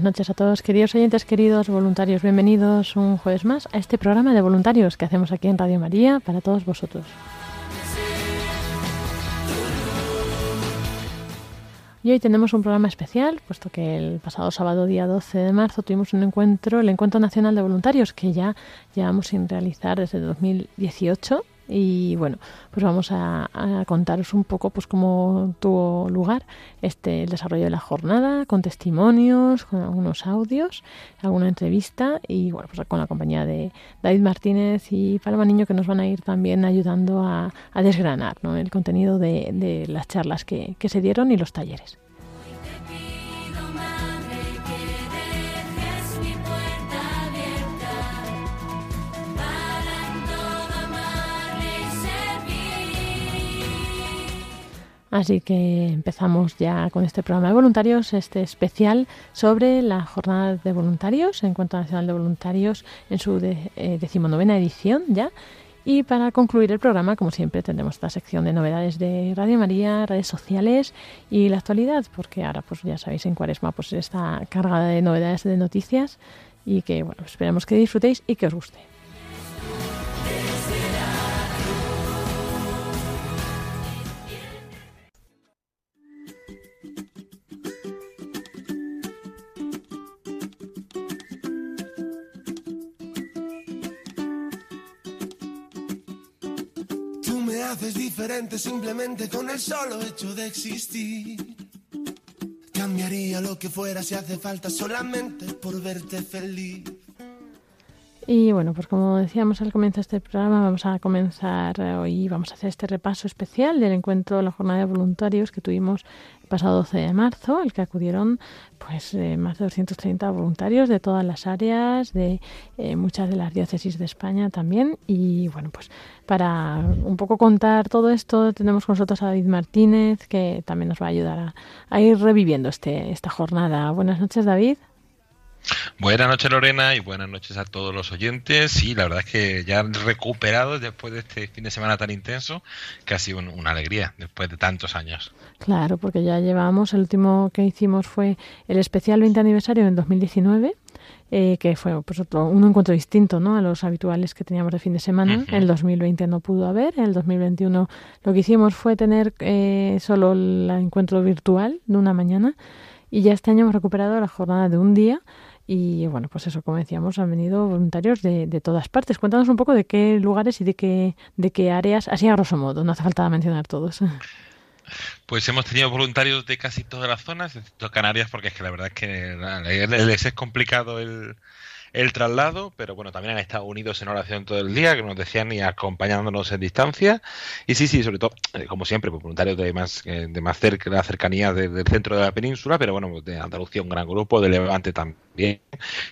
Buenas noches a todos, queridos oyentes, queridos voluntarios. Bienvenidos un jueves más a este programa de voluntarios que hacemos aquí en Radio María para todos vosotros. Y hoy tenemos un programa especial, puesto que el pasado sábado, día 12 de marzo, tuvimos un encuentro, el Encuentro Nacional de Voluntarios, que ya llevamos sin realizar desde 2018. Y bueno, pues vamos a, contaros un poco pues cómo tuvo lugar este el desarrollo de la jornada, con testimonios, con algunos audios, alguna entrevista y bueno, pues con la compañía de David Martínez y Paloma Niño que nos van a ir también ayudando a, a desgranar ¿no? el contenido de, de las charlas que, que se dieron y los talleres. Así que empezamos ya con este programa de voluntarios, este especial sobre la jornada de voluntarios, Encuentro Nacional de Voluntarios en su eh, decimonovena edición ya. Y para concluir el programa, como siempre, tendremos esta sección de novedades de Radio María, redes sociales y la actualidad, porque ahora, pues ya sabéis, en Cuaresma pues está cargada de novedades de noticias y que, bueno, esperemos que disfrutéis y que os guste. Haces diferente simplemente con el solo hecho de existir. Cambiaría lo que fuera si hace falta solamente por verte feliz. Y bueno, pues como decíamos al comienzo de este programa, vamos a comenzar eh, hoy, vamos a hacer este repaso especial del encuentro de la jornada de voluntarios que tuvimos el pasado 12 de marzo, al que acudieron pues eh, más de 230 voluntarios de todas las áreas, de eh, muchas de las diócesis de España también. Y bueno, pues para un poco contar todo esto, tenemos con nosotros a David Martínez, que también nos va a ayudar a, a ir reviviendo este, esta jornada. Buenas noches, David. Buenas noches Lorena y buenas noches a todos los oyentes. Sí, la verdad es que ya recuperados después de este fin de semana tan intenso, que ha sido un- una alegría después de tantos años. Claro, porque ya llevamos, el último que hicimos fue el especial 20 aniversario en 2019, eh, que fue pues otro, un encuentro distinto ¿no? a los habituales que teníamos de fin de semana. En el 2020 no pudo haber, en el 2021 lo que hicimos fue tener eh, solo el encuentro virtual de una mañana y ya este año hemos recuperado la jornada de un día. Y bueno, pues eso, como decíamos, han venido voluntarios de, de todas partes. Cuéntanos un poco de qué lugares y de qué, de qué áreas, así a grosso modo, no hace falta mencionar todos. Pues hemos tenido voluntarios de casi todas las zonas, excepto Canarias, porque es que la verdad es que nada, les es complicado el, el traslado, pero bueno, también han estado unidos en oración todo el día, que nos decían y acompañándonos en distancia. Y sí, sí, sobre todo, eh, como siempre, pues, voluntarios de más, eh, de más cerca, la cercanía de- del centro de la península, pero bueno, de Andalucía un gran grupo, de Levante también,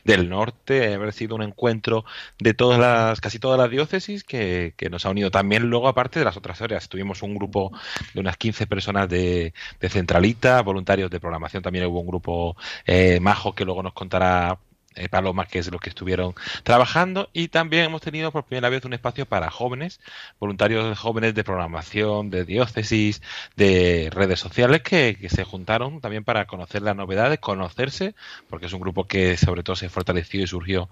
del norte, haber sido un encuentro de todas las, casi todas las diócesis que, que nos ha unido también luego, aparte de las otras áreas. Tuvimos un grupo de unas 15 personas de, de Centralita, voluntarios de programación, también hubo un grupo eh, majo que luego nos contará eh, Paloma, que es los que estuvieron trabajando, y también hemos tenido por primera vez un espacio para jóvenes, voluntarios jóvenes de programación, de diócesis, de redes sociales, que, que se juntaron también para conocer las novedades, conocerse, porque es un grupo que sobre todo se fortaleció y surgió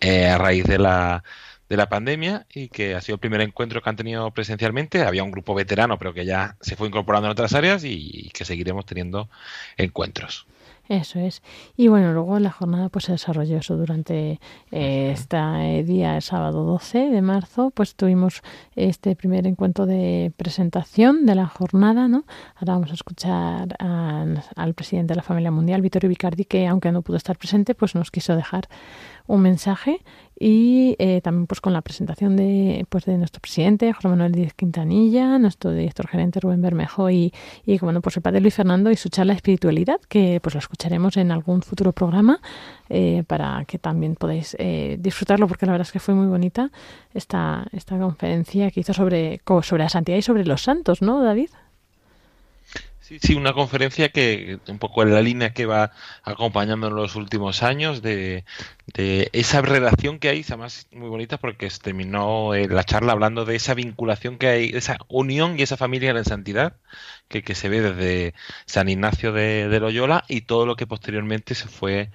eh, a raíz de la de la pandemia y que ha sido el primer encuentro que han tenido presencialmente. Había un grupo veterano, pero que ya se fue incorporando en otras áreas y que seguiremos teniendo encuentros. Eso es. Y bueno, luego la jornada pues se desarrolló eso durante eh, este día, el sábado 12 de marzo, pues tuvimos este primer encuentro de presentación de la jornada, ¿no? Ahora vamos a escuchar al, al presidente de la familia mundial, Vittorio Vicardi, que aunque no pudo estar presente, pues nos quiso dejar un mensaje y eh, también pues con la presentación de pues de nuestro presidente José Manuel Díaz Quintanilla, nuestro director gerente Rubén Bermejo y, y bueno pues el padre Luis Fernando y su charla de espiritualidad que pues lo escucharemos en algún futuro programa eh, para que también podáis eh, disfrutarlo porque la verdad es que fue muy bonita esta esta conferencia que hizo sobre sobre la santidad y sobre los santos, ¿no, David? Sí, sí, una conferencia que un poco en la línea que va acompañando en los últimos años de, de esa relación que hay, además muy bonita porque terminó eh, la charla hablando de esa vinculación que hay, esa unión y esa familia en la santidad que, que se ve desde San Ignacio de Loyola y todo lo que posteriormente se fue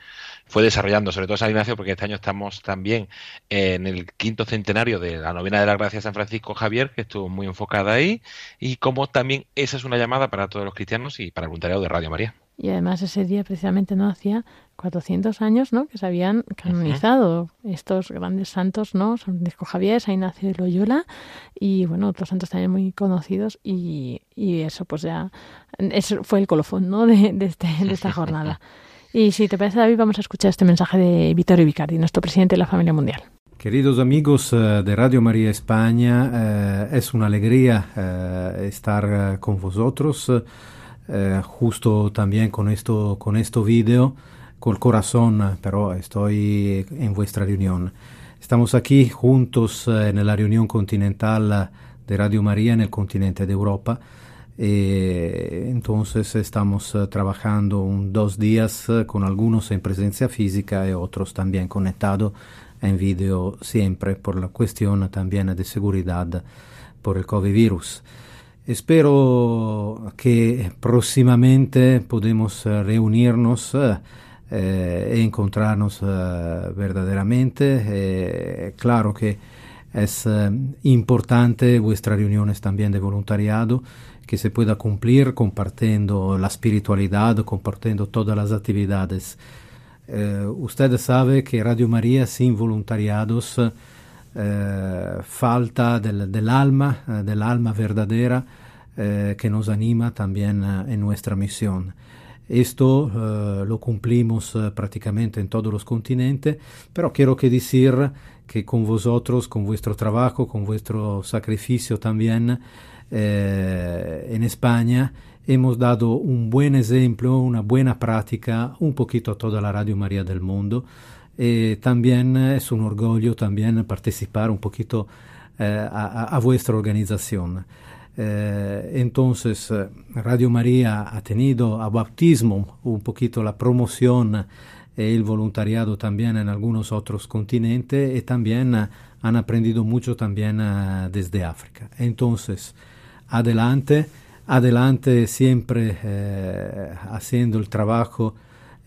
fue desarrollando, sobre todo San Ignacio, porque este año estamos también en el quinto centenario de la novena de la gracia de San Francisco Javier, que estuvo muy enfocada ahí, y como también esa es una llamada para todos los cristianos y para el voluntariado de Radio María. Y además ese día precisamente no hacía 400 años, ¿no? Que se habían canonizado uh -huh. estos grandes santos, ¿no? San Francisco Javier, San Ignacio de Loyola y bueno, otros santos también muy conocidos y, y eso pues ya eso fue el colofón, ¿no? De, de, este, de esta jornada. Y si te parece, David, vamos a escuchar este mensaje de Vittorio Vicardi, nuestro presidente de la familia mundial. Queridos amigos uh, de Radio María España, uh, es una alegría uh, estar con vosotros, justo también con esto, con esto video, con el corazón, pero estoy en vuestra reunión. Estamos aquí juntos en la reunión continental de Radio María en el continente de Europa. Eh, entonces estamos trabajando un, dos días con algunos en presencia física y otros también conectados en video siempre por la cuestión también de seguridad por el COVID virus. Espero que próximamente podemos uh, reunirnos eh, e encontrarnos verdaderamente. Eh, claro que es importante vuestras reuniones también de voluntariado que se pueda cumplir compartiendo la espiritualidad, compartiendo todas las actividades. Eh, usted sabe que Radio María sin voluntariados eh, falta del, alma, eh, del alma verdadera que nos anima también en nuestra misión. Esto lo cumplimos prácticamente en todos los continentes, pero quiero decir que con vosotros, con vuestro trabajo, con vuestro sacrificio también, eh, en España hemos dado un buen ejemplo, una buena práctica un poquito a toda la Radio María del mundo. Eh, también es un orgullo también participar un poquito eh, a, vuestra organización. Eh, entonces, Radio María ha tenido a bautismo un poquito la promoción y el voluntariado también en algunos otros continentes y también han aprendido mucho también desde África. Entonces, adelante, adelante siempre eh, haciendo el trabajo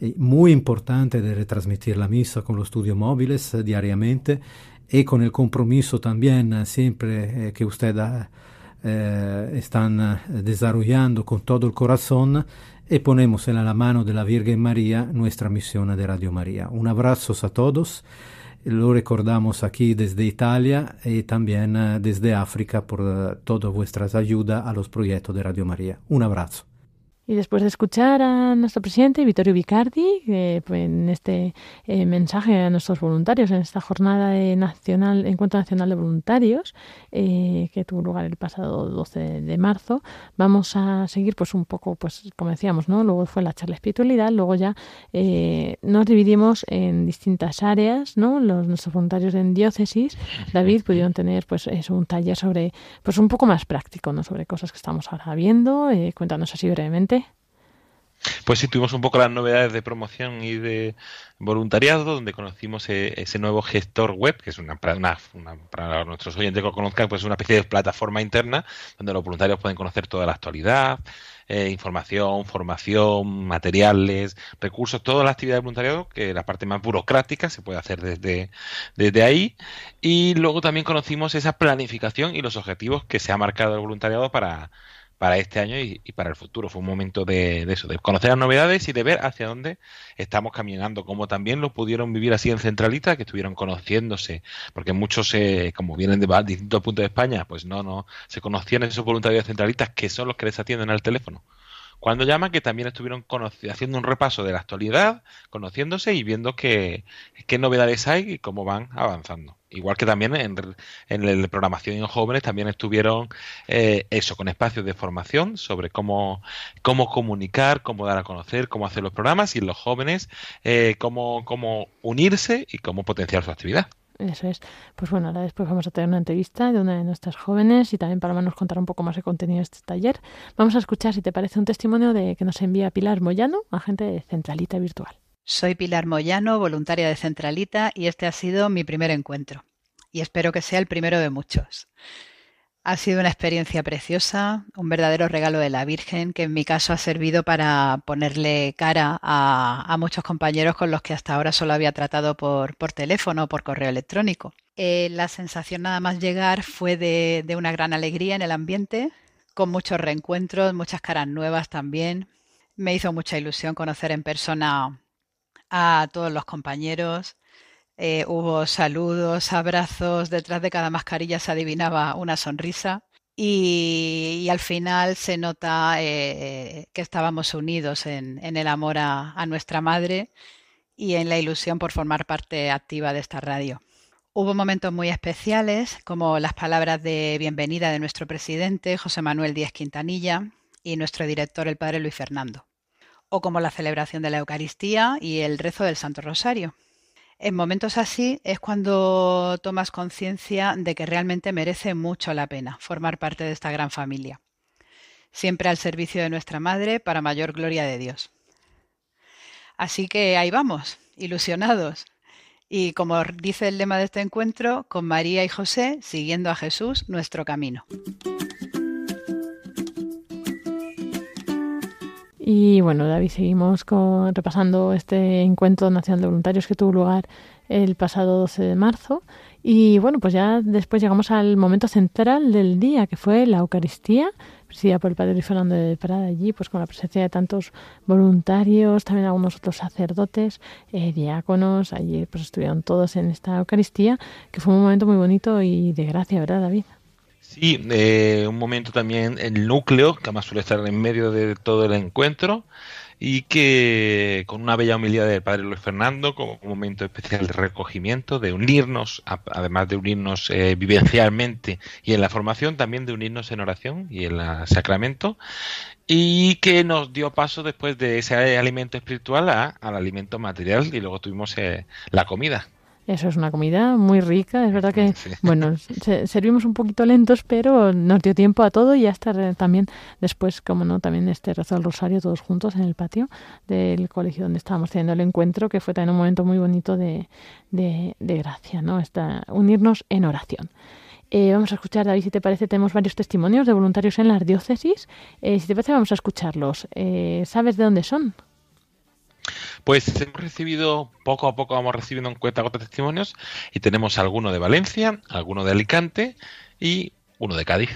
eh, muy importante de retransmitir la misa con los estudios móviles eh, diariamente y con el compromiso también eh, siempre que ustedes están desarrollando con todo el corazón y ponemos en la mano de la Virgen María nuestra misión de Radio María. Un abrazo a todos. Lo recordamos aquí desde Italia y también uh, desde África por uh, todas vuestras ayudas a los proyectos de Radio María. Un abrazo. Y después de escuchar a nuestro presidente, Vittorio Vicardi, eh, pues en este eh, mensaje a nuestros voluntarios en esta jornada de nacional, Encuentro Nacional de Voluntarios, eh, que tuvo lugar el pasado 12 de marzo, vamos a seguir pues un poco, pues como decíamos, ¿no? Luego fue la charla espiritualidad, luego ya eh, nos dividimos en distintas áreas, ¿no? Los nuestros voluntarios en diócesis, David, pudieron tener pues eso, un taller sobre, pues un poco más práctico, ¿no? Sobre cosas que estamos ahora viendo, cuéntanos así brevemente. Pues sí, tuvimos un poco las novedades de promoción y de voluntariado, donde conocimos eh, ese nuevo gestor web, que es una, una- una- para nuestros oyentes que conozcan, pues una especie de plataforma interna donde los voluntarios pueden conocer toda la actualidad, eh, información, formación, materiales, recursos, toda la actividad de voluntariado, que la parte más burocrática se puede hacer desde, desde ahí. Y luego también conocimos esa planificación y los objetivos que se ha marcado el voluntariado para, para este año y, para el futuro. Fue un momento de, de eso, de conocer las novedades y de ver hacia dónde estamos caminando, como también lo pudieron vivir así en Centralita, que estuvieron conociéndose, porque muchos, eh, como vienen de distintos puntos de España, pues no, no, se conocían esos voluntarios centralitas que son los que les atienden al teléfono. Cuando llaman, que también estuvieron haciendo un repaso de la actualidad, conociéndose y viendo qué, qué novedades hay y cómo van avanzando. Igual que también en, en la programación en jóvenes también estuvieron eh, eso, con espacios de formación sobre cómo, cómo comunicar, cómo dar a conocer, cómo hacer los programas y los jóvenes eh, cómo, cómo unirse y cómo potenciar su actividad. Eso es. Pues bueno, ahora después vamos a tener una entrevista de una de nuestras jóvenes y también Paloma nos contará un poco más de contenido de este taller. Vamos a escuchar, si te parece, un testimonio de que nos envía Pilar Moyano, agente de Centralita Virtual. Soy Pilar Moyano, voluntaria de Centralita, y este ha sido mi primer encuentro. Y espero que sea el primero de muchos. Ha sido una experiencia preciosa, un verdadero regalo de la Virgen, que en mi caso ha servido para ponerle cara a, a muchos compañeros con los que hasta ahora solo había tratado por, por teléfono o por correo electrónico. Eh, la sensación nada más llegar fue de, de una gran alegría en el ambiente, con muchos reencuentros, muchas caras nuevas también. Me hizo mucha ilusión conocer en persona a todos los compañeros. Eh, hubo saludos, abrazos, detrás de cada mascarilla se adivinaba una sonrisa y, al final se nota eh, que estábamos unidos en, en el amor a, a nuestra madre y en la ilusión por formar parte activa de esta radio. Hubo momentos muy especiales, como las palabras de bienvenida de nuestro presidente, José Manuel Díaz Quintanilla, y nuestro director, el padre Luis Fernando, o como la celebración de la Eucaristía y el rezo del Santo Rosario. En momentos así es cuando tomas conciencia de que realmente merece mucho la pena formar parte de esta gran familia, siempre al servicio de nuestra Madre para mayor gloria de Dios. Así que ahí vamos, ilusionados. Y como dice el lema de este encuentro, con María y José, siguiendo a Jesús nuestro camino. Y bueno, David, seguimos con, repasando este encuentro nacional de voluntarios que tuvo lugar el pasado 12 de marzo. Y bueno, pues ya después llegamos al momento central del día, que fue la Eucaristía, presidida por el padre Fernando de Prada allí, pues con la presencia de tantos voluntarios, también algunos otros sacerdotes, eh, diáconos, allí pues estuvieron todos en esta Eucaristía, que fue un momento muy bonito y de gracia, ¿verdad, David? Sí, eh, un momento también el núcleo, que además suele estar en medio de todo el encuentro, y que con una bella humildad del padre Luis Fernando, como un momento especial de recogimiento, de unirnos, a- además de unirnos eh, vivencialmente y en la formación, también de unirnos en oración y en el sacramento, y que nos dio paso después de ese alimento espiritual a- al alimento material, y luego tuvimos eh, la comida. Eso es una comida muy rica, es verdad que, Sí. bueno, se- servimos un poquito lentos, pero nos dio tiempo a todo y hasta re- también después, como no, también este rezo del rosario todos juntos en el patio del colegio donde estábamos teniendo el encuentro, que fue también un momento muy bonito de, de, de gracia, ¿no? Esta, unirnos en oración. Eh, vamos a escuchar, David, si te parece, tenemos varios testimonios de voluntarios en las diócesis. Eh, si te parece, vamos a escucharlos. Eh, ¿Sabes de dónde son? Pues hemos recibido, poco a poco vamos recibiendo en cuenta otros testimonios y tenemos alguno de Valencia, alguno de Alicante y uno de Cádiz.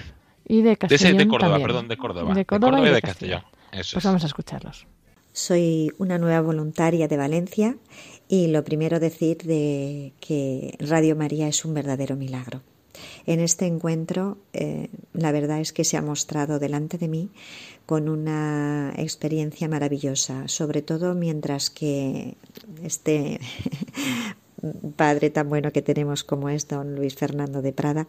Y de De, ese- Castellón de Córdoba, también. perdón, de Córdoba. De Córdoba, y de, Castellón. Eso Pues es. vamos a escucharlos. Soy una nueva voluntaria de Valencia y lo primero decir de que Radio María es un verdadero milagro. En este encuentro, eh, la verdad es que se ha mostrado delante de mí con una experiencia maravillosa, sobre todo mientras que este padre tan bueno que tenemos como es don Luis Fernando de Prada,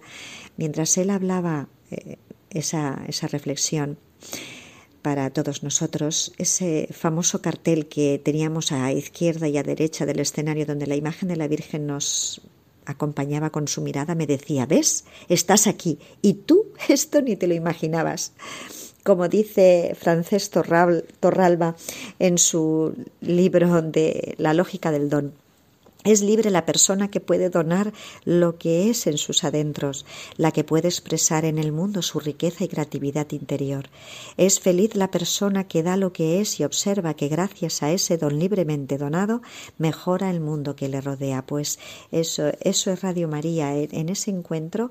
mientras él hablaba eh, esa, esa reflexión, para todos nosotros ese famoso cartel que teníamos a izquierda y a derecha del escenario donde la imagen de la Virgen nos acompañaba con su mirada, me decía, ¿ves? Estás aquí y tú esto ni te lo imaginabas. como dice Francés Torral- Torralba en su libro de La lógica del don. Es libre la persona que puede donar lo que es en sus adentros, la que puede expresar en el mundo su riqueza y creatividad interior. Es feliz la persona que da lo que es y observa que gracias a ese don libremente donado mejora el mundo que le rodea. Pues eso, eso es Radio María. En, ese encuentro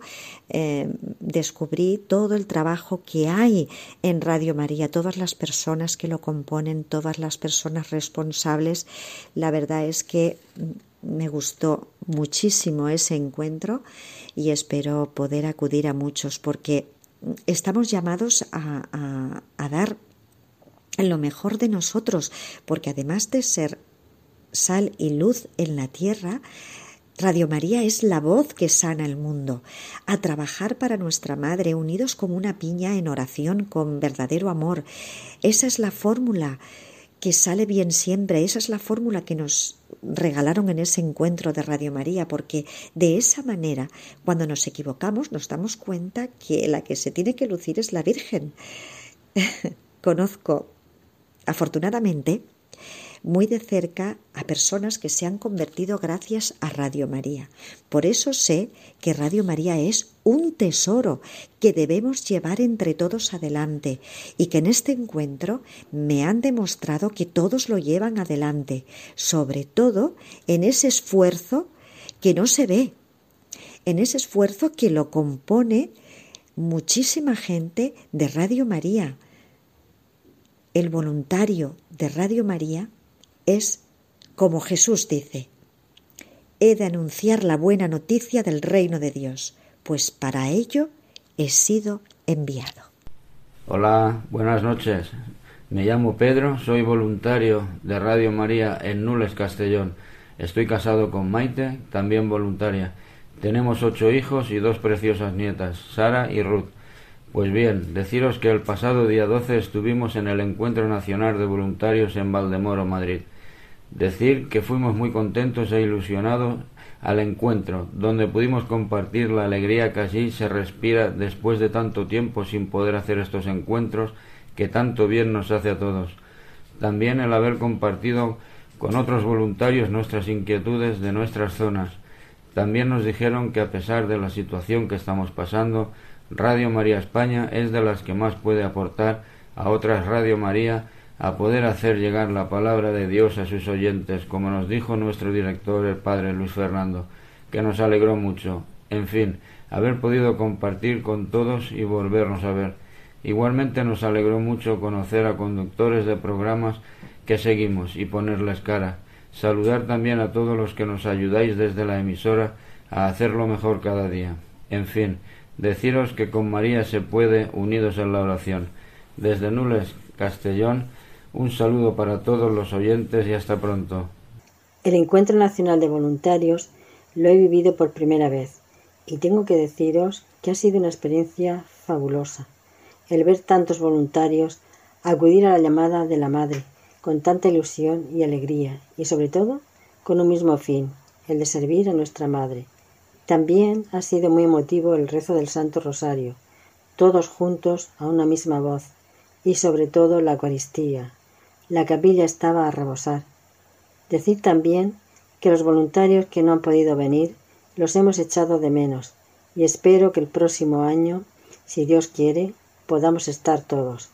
eh, descubrí todo el trabajo que hay en Radio María, todas las personas que lo componen, todas las personas responsables. La verdad es que me gustó muchísimo ese encuentro y espero poder acudir a muchos porque estamos llamados a, dar lo mejor de nosotros, porque además de ser sal y luz en la tierra, Radio María es la voz que sana el mundo, a trabajar para nuestra Madre, unidos como una piña en oración con verdadero amor. Esa es la fórmula que sale bien siempre, esa es la fórmula que nos regalaron en ese encuentro de Radio María, porque de esa manera, cuando nos equivocamos, nos damos cuenta que la que se tiene que lucir es la Virgen. Conozco, afortunadamente, muy de cerca a personas que se han convertido gracias a Radio María. Por eso sé que Radio María es un tesoro que debemos llevar entre todos adelante y que en este encuentro me han demostrado que todos lo llevan adelante, sobre todo en ese esfuerzo que no se ve, en ese esfuerzo que lo compone muchísima gente de Radio María. El voluntario de Radio María es como Jesús dice, he de anunciar la buena noticia del reino de Dios, pues para ello he sido enviado. Hola, buenas noches. Me llamo Pedro, soy voluntario de Radio María en Nules, Castellón. Estoy casado con Maite, también voluntaria. Tenemos ocho hijos y dos preciosas nietas, Sara y Ruth. Pues bien, deciros que el pasado día 12 estuvimos en el Encuentro Nacional de Voluntarios en Valdemoro, Madrid. Decir que fuimos muy contentos e ilusionados al encuentro, donde pudimos compartir la alegría que allí se respira después de tanto tiempo sin poder hacer estos encuentros que tanto bien nos hace a todos. También el haber compartido con otros voluntarios nuestras inquietudes de nuestras zonas. También nos dijeron que a pesar de la situación que estamos pasando, Radio María España es de las que más puede aportar a otras Radio María a poder hacer llegar la palabra de Dios a sus oyentes, como nos dijo nuestro director, el padre Luis Fernando, que nos alegró mucho. En fin, haber podido compartir con todos y volvernos a ver. Igualmente nos alegró mucho conocer a conductores de programas que seguimos y ponerles cara. Saludar también a todos los que nos ayudáis desde la emisora a hacerlo mejor cada día. En fin, deciros que con María se puede unidos en la oración. Desde Nules, Castellón, un saludo para todos los oyentes y hasta pronto. El Encuentro Nacional de Voluntarios lo he vivido por primera vez y tengo que deciros que ha sido una experiencia fabulosa. El ver tantos voluntarios acudir a la llamada de la Madre con tanta ilusión y alegría y sobre todo con un mismo fin, el de servir a nuestra Madre. También ha sido muy emotivo el rezo del Santo Rosario, todos juntos a una misma voz y sobre todo la Eucaristía. La capilla estaba a rebosar. Decir también que los voluntarios que no han podido venir los hemos echado de menos y espero que el próximo año, si Dios quiere, podamos estar todos.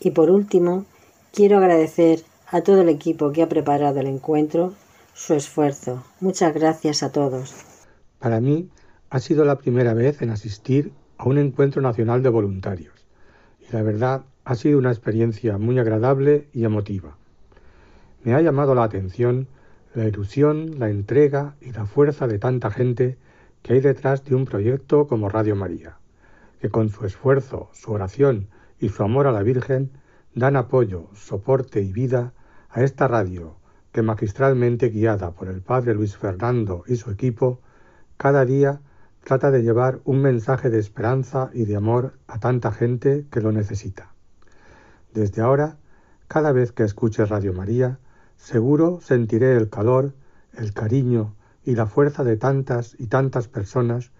Y por último, quiero agradecer a todo el equipo que ha preparado el encuentro su esfuerzo. Muchas gracias a todos. Para mí ha sido la primera vez en asistir a un encuentro nacional de voluntarios y la verdad ha sido una experiencia muy agradable y emotiva. Me ha llamado la atención la ilusión, la entrega y la fuerza de tanta gente que hay detrás de un proyecto como Radio María, que con su esfuerzo, su oración y su amor a la Virgen dan apoyo, soporte y vida a esta radio que magistralmente guiada por el Padre Luis Fernando y su equipo, cada día trata de llevar un mensaje de esperanza y de amor a tanta gente que lo necesita. Desde ahora, cada vez que escuche Radio María, seguro sentiré el calor, el cariño y la fuerza de tantas y tantas personas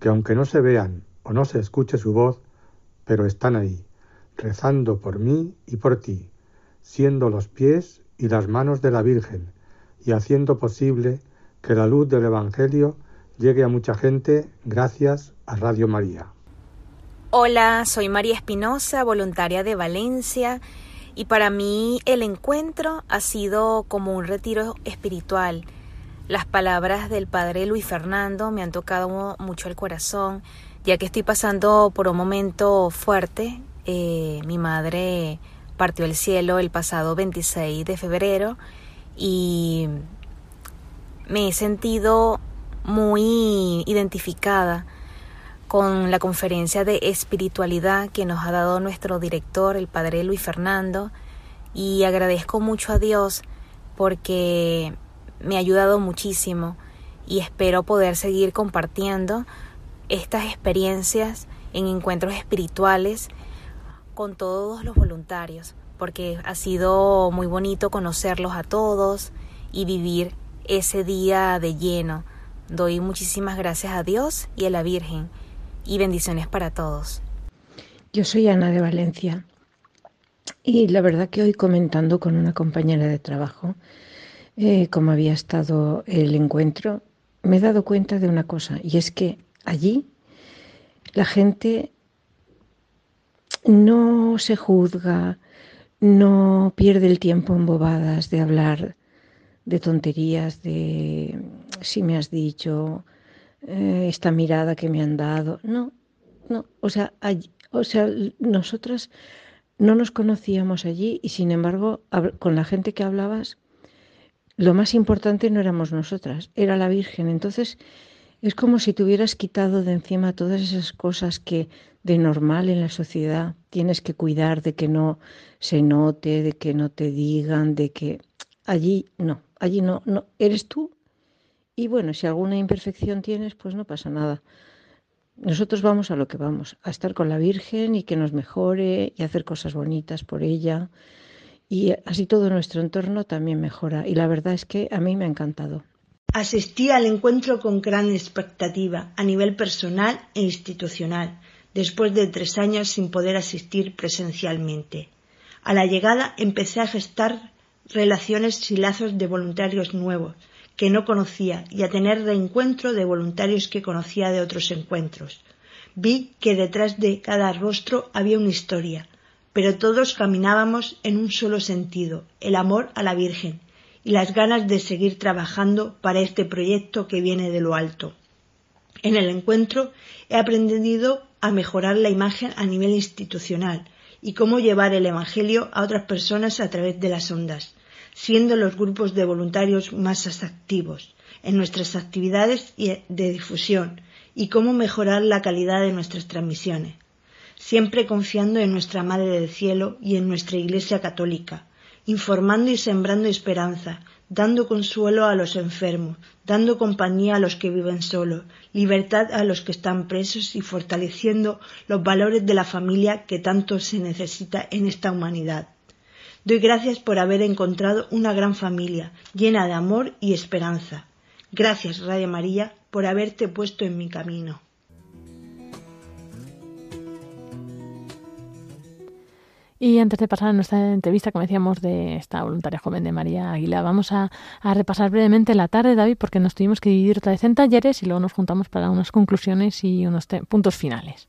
que aunque no se vean o no se escuche su voz, pero están ahí, rezando por mí y por ti, siendo los pies y las manos de la Virgen y haciendo posible que la luz del Evangelio llegue a mucha gente gracias a Radio María. Hola, soy María Espinosa, voluntaria de Valencia, y para mí el encuentro ha sido como un retiro espiritual. Las palabras del padre Luis Fernando me han tocado mucho el corazón, ya que estoy pasando por un momento fuerte. Eh, mi madre partió el cielo el pasado 26 de febrero y me he sentido muy identificada con la conferencia de espiritualidad que nos ha dado nuestro director, el padre Luis Fernando, y agradezco mucho a Dios porque me ha ayudado muchísimo y espero poder seguir compartiendo estas experiencias en encuentros espirituales con todos los voluntarios, porque ha sido muy bonito conocerlos a todos y vivir ese día de lleno. Doy muchísimas gracias a Dios y a la Virgen y bendiciones para todos. Yo soy Ana de Valencia y la verdad que hoy comentando con una compañera de trabajo eh, cómo había estado el encuentro, me he dado cuenta de una cosa y es que allí la gente no se juzga, no pierde el tiempo en bobadas de hablar de tonterías, de si me has dicho, eh, esta mirada que me han dado. No, no, o sea, o sea, nosotras no nos conocíamos allí y sin embargo, con la gente que hablabas, lo más importante no éramos nosotras, era la Virgen. Entonces, es como si te hubieras quitado de encima todas esas cosas que de normal en la sociedad tienes que cuidar de que no se note, de que no te digan, de que allí no, allí no, no, eres tú. Y bueno, si alguna imperfección tienes, pues no pasa nada. Nosotros vamos a lo que vamos, a estar con la Virgen y que nos mejore y hacer cosas bonitas por ella. Y así todo nuestro entorno también mejora. Y la verdad es que a mí me ha encantado. Asistí al encuentro con gran expectativa a nivel personal e institucional, después de tres años sin poder asistir presencialmente. A la llegada empecé a gestar relaciones y lazos de voluntarios nuevos que no conocía y a tener reencuentro de voluntarios que conocía de otros encuentros. Vi que detrás de cada rostro había una historia, pero todos caminábamos en un solo sentido, el amor a la Virgen y las ganas de seguir trabajando para este proyecto que viene de lo alto. En el encuentro he aprendido a mejorar la imagen a nivel institucional y cómo llevar el Evangelio a otras personas a través de las ondas, siendo los grupos de voluntarios más activos en nuestras actividades de difusión y cómo mejorar la calidad de nuestras transmisiones, siempre confiando en nuestra Madre del Cielo y en nuestra Iglesia Católica, informando y sembrando esperanza, dando consuelo a los enfermos, dando compañía a los que viven solos, libertad a los que están presos y fortaleciendo los valores de la familia que tanto se necesita en esta humanidad. Doy gracias por haber encontrado una gran familia, llena de amor y esperanza. Gracias, Radio María, por haberte puesto en mi camino. Y antes de pasar a nuestra entrevista, como decíamos, de esta voluntaria joven de María Aguilar, vamos a, a, repasar brevemente la tarde, David, porque nos tuvimos que dividir otra vez en talleres y luego nos juntamos para unas conclusiones y unos puntos finales.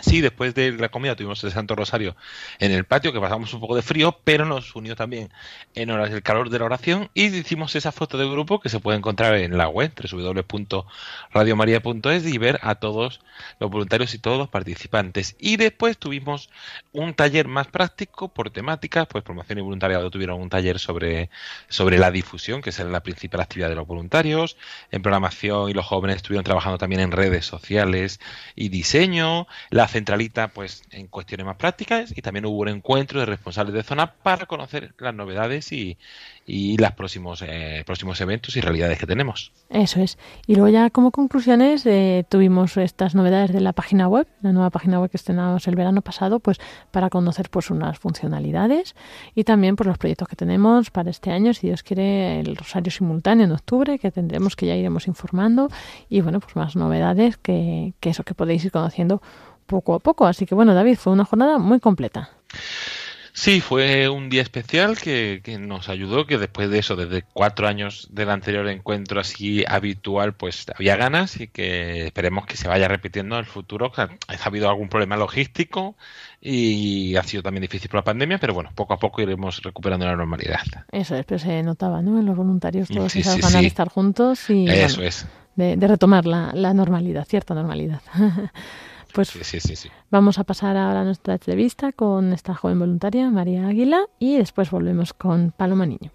Sí, después de la comida tuvimos el Santo Rosario en el patio, que pasamos un poco de frío, pero nos unió también en horas del calor de la oración y hicimos esa foto de grupo que se puede encontrar en la web www.radiomaria.es y ver a todos los voluntarios y todos los participantes. Y después tuvimos un taller más práctico por temáticas, pues promoción y voluntariado tuvieron un taller sobre, sobre la difusión, que es la principal actividad de los voluntarios, en programación y los jóvenes estuvieron trabajando también en redes sociales y diseño, la centralita pues en cuestiones más prácticas y también hubo un encuentro de responsables de zona para conocer las novedades y, y los próximos, eh, próximos eventos y realidades que tenemos. Eso es. Y luego ya como conclusiones eh, tuvimos estas novedades de la página web, la nueva página web que estrenamos el verano pasado, pues para conocer pues unas funcionalidades y también pues, los proyectos que tenemos para este año, si Dios quiere, el Rosario Simultáneo en octubre, que tendremos que ya iremos informando y bueno, pues más novedades que eso que podéis ir conociendo poco a poco. Así que bueno, David, fue una jornada muy completa. Sí, fue un día especial que, que, nos ayudó, que después de eso, desde cuatro años del anterior encuentro así habitual, pues había ganas y que esperemos que se vaya repitiendo en el futuro. Ha, ha habido algún problema logístico y ha sido también difícil por la pandemia, pero bueno, poco a poco iremos recuperando la normalidad. Eso es, pero se notaba, ¿no? En los voluntarios todos Sí, esas sí, ganas sí. de estar juntos y Eso bueno, es. de, de retomar la, la normalidad, cierta normalidad. pues Sí, sí, sí, sí. Vamos a pasar ahora a nuestra entrevista con esta joven voluntaria, María Águila, y después volvemos con Paloma Niño.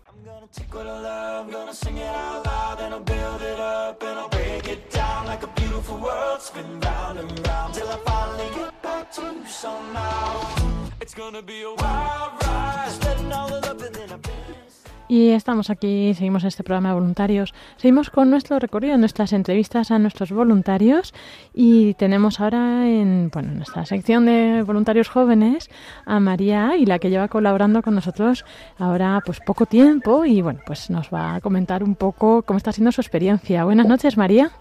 Y estamos aquí, seguimos este programa de voluntarios. Seguimos con nuestro recorrido, nuestras entrevistas a nuestros voluntarios y tenemos ahora en, bueno, en nuestra sección de voluntarios jóvenes a María Águila, que lleva colaborando con nosotros ahora pues poco tiempo y bueno, pues nos va a comentar un poco cómo está siendo su experiencia. Buenas noches, María.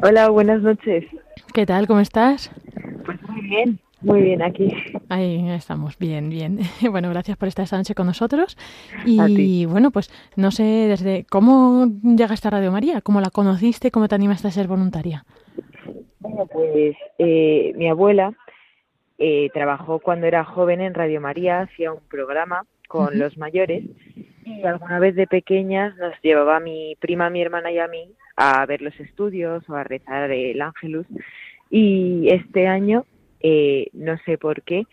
Hola, buenas noches. ¿Qué tal? ¿Cómo estás? Pues muy bien, muy bien aquí. Ahí estamos, bien, bien. Bueno, gracias por estar esta noche con nosotros. Y bueno, pues no sé desde cómo llegaste a Radio María, cómo la conociste, cómo te animaste a ser voluntaria. Bueno, pues eh, mi abuela eh, trabajó cuando era joven en Radio María, hacía un programa con los mayores y alguna vez de pequeñas nos llevaba a mi prima, mi hermana y a mí a ver los estudios o a rezar el Ángelus. Y este año, eh, no sé por qué,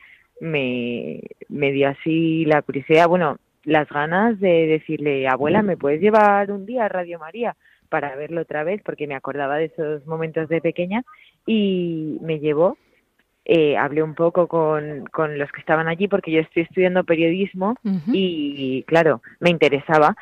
me, me dio así la curiosidad, bueno, las ganas de decirle, abuela, ¿me puedes llevar un día a Radio María para verlo otra vez? Porque me acordaba de esos momentos de pequeña y me llevó. Eh, hablé un poco con, con los que estaban allí porque yo estoy estudiando periodismo y, claro, me interesaba.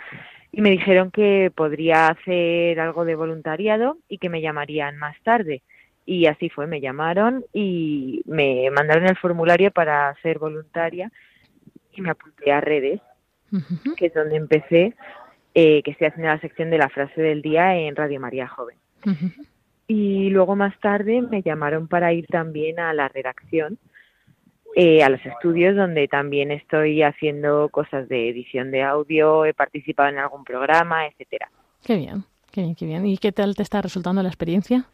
Y me dijeron que podría hacer algo de voluntariado y que me llamarían más tarde. Y así fue, me llamaron y me mandaron el formulario para ser voluntaria y me apunté a redes, que es donde empecé, eh, que estoy haciendo la sección de la frase del día en Radio María Joven. Y luego más tarde me llamaron para ir también a la redacción, eh, a los estudios donde también estoy haciendo cosas de edición de audio, he participado en algún programa, etcétera. Qué bien, qué bien, qué bien. ¿Y qué tal te está resultando la experiencia?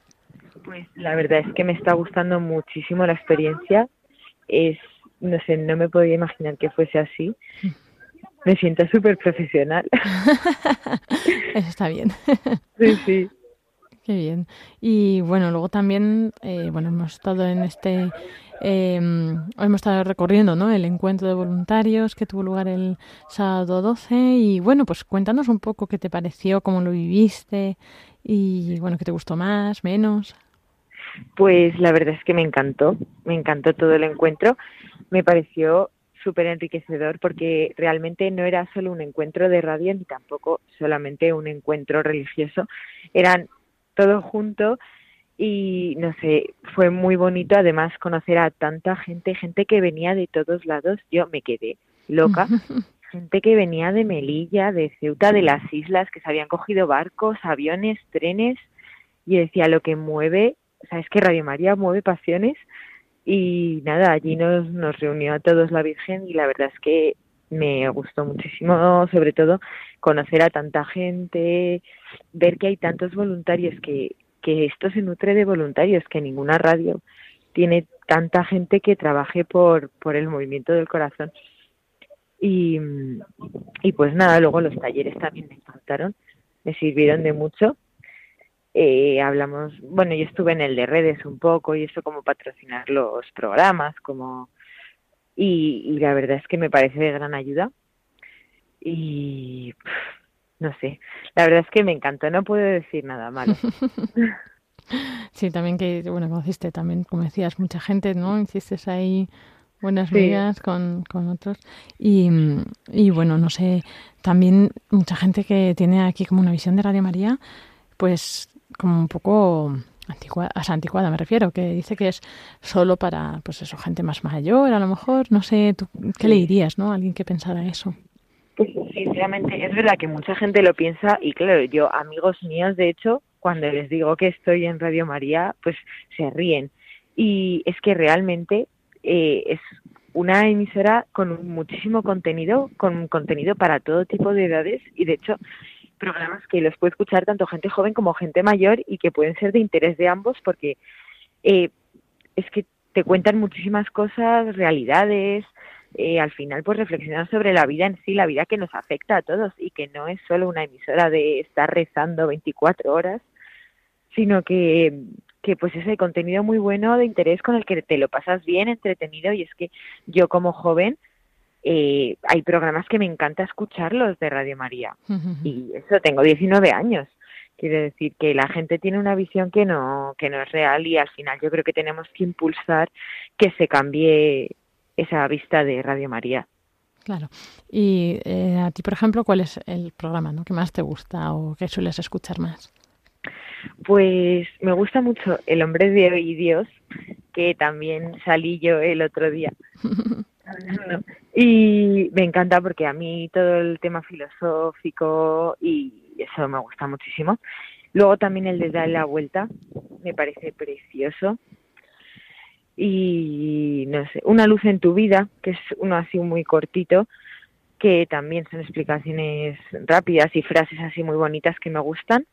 Pues la verdad es que me está gustando muchísimo la experiencia. Es, no sé, no me podía imaginar que fuese así. Me siento súper profesional. Eso está bien. Sí, sí. Qué bien. Y bueno, luego también, eh, bueno, hemos estado en este, eh, hemos estado recorriendo, ¿no? El encuentro de voluntarios que tuvo lugar el sábado 12 y bueno, pues cuéntanos un poco qué te pareció, cómo lo viviste y bueno, qué te gustó más, menos. Pues la verdad es que me encantó, me encantó todo el encuentro. Me pareció súper enriquecedor porque realmente no era solo un encuentro de radio ni tampoco solamente un encuentro religioso, eran todo junto y no sé, fue muy bonito además conocer a tanta gente, gente que venía de todos lados, yo me quedé loca, gente que venía de Melilla, de Ceuta, de las islas, que se habían cogido barcos, aviones, trenes, y decía lo que mueve, o sea, es que Radio María mueve pasiones y nada, allí nos, nos reunió a todos la Virgen y la verdad es que me gustó muchísimo, sobre todo, conocer a tanta gente, ver que hay tantos voluntarios, que, que esto se nutre de voluntarios, que ninguna radio tiene tanta gente que trabaje por, por el movimiento del corazón. Y, y pues nada, luego los talleres también me encantaron, me sirvieron de mucho. Eh, hablamos, bueno, yo estuve en el de redes un poco y eso como patrocinar los programas, como y, y la verdad es que me parece de gran ayuda y pff, no sé, la verdad es que me encantó, no puedo decir nada malo. Sí, también que, bueno, conociste también, como decías, mucha gente, ¿no? Hiciste ahí buenas Sí. con, con otros. Y, y bueno, no sé, también mucha gente que tiene aquí como una visión de Radio María, pues como un poco anticuada, o sea, anticuada me refiero, que dice que es solo para, pues eso, gente más mayor, a lo mejor, no sé, tú, ¿qué le dirías, no? A alguien que pensara eso. Pues sinceramente es verdad que mucha gente lo piensa y claro, yo amigos míos de hecho cuando les digo que estoy en Radio María pues se ríen y es que realmente eh, es una emisora con muchísimo contenido, con contenido para todo tipo de edades y de hecho programas que los puede escuchar tanto gente joven como gente mayor y que pueden ser de interés de ambos porque eh, es que te cuentan muchísimas cosas, realidades, eh, al final pues reflexionar sobre la vida en sí, la vida que nos afecta a todos y que no es solo una emisora de estar rezando 24 horas, sino que, que pues es el contenido muy bueno de interés con el que te lo pasas bien, entretenido. Y es que yo como joven eh, hay programas que me encanta escucharlos de Radio María y eso tengo 19 años quiero decir que la gente tiene una visión que no que no es real y al final yo creo que tenemos que impulsar que se cambie esa vista de Radio María Claro. Y eh, a ti, por ejemplo, ¿cuál es el programa ¿no? que más te gusta o que sueles escuchar más? Pues me gusta mucho El hombre de hoy Dios, que también salí yo el otro día. Y me encanta porque a mí todo el tema filosófico y eso me gusta muchísimo. Luego también el de dar la vuelta, me parece precioso. Y no sé, Una luz en tu vida, que es uno así muy cortito, que también son explicaciones rápidas y frases así muy bonitas que me gustan.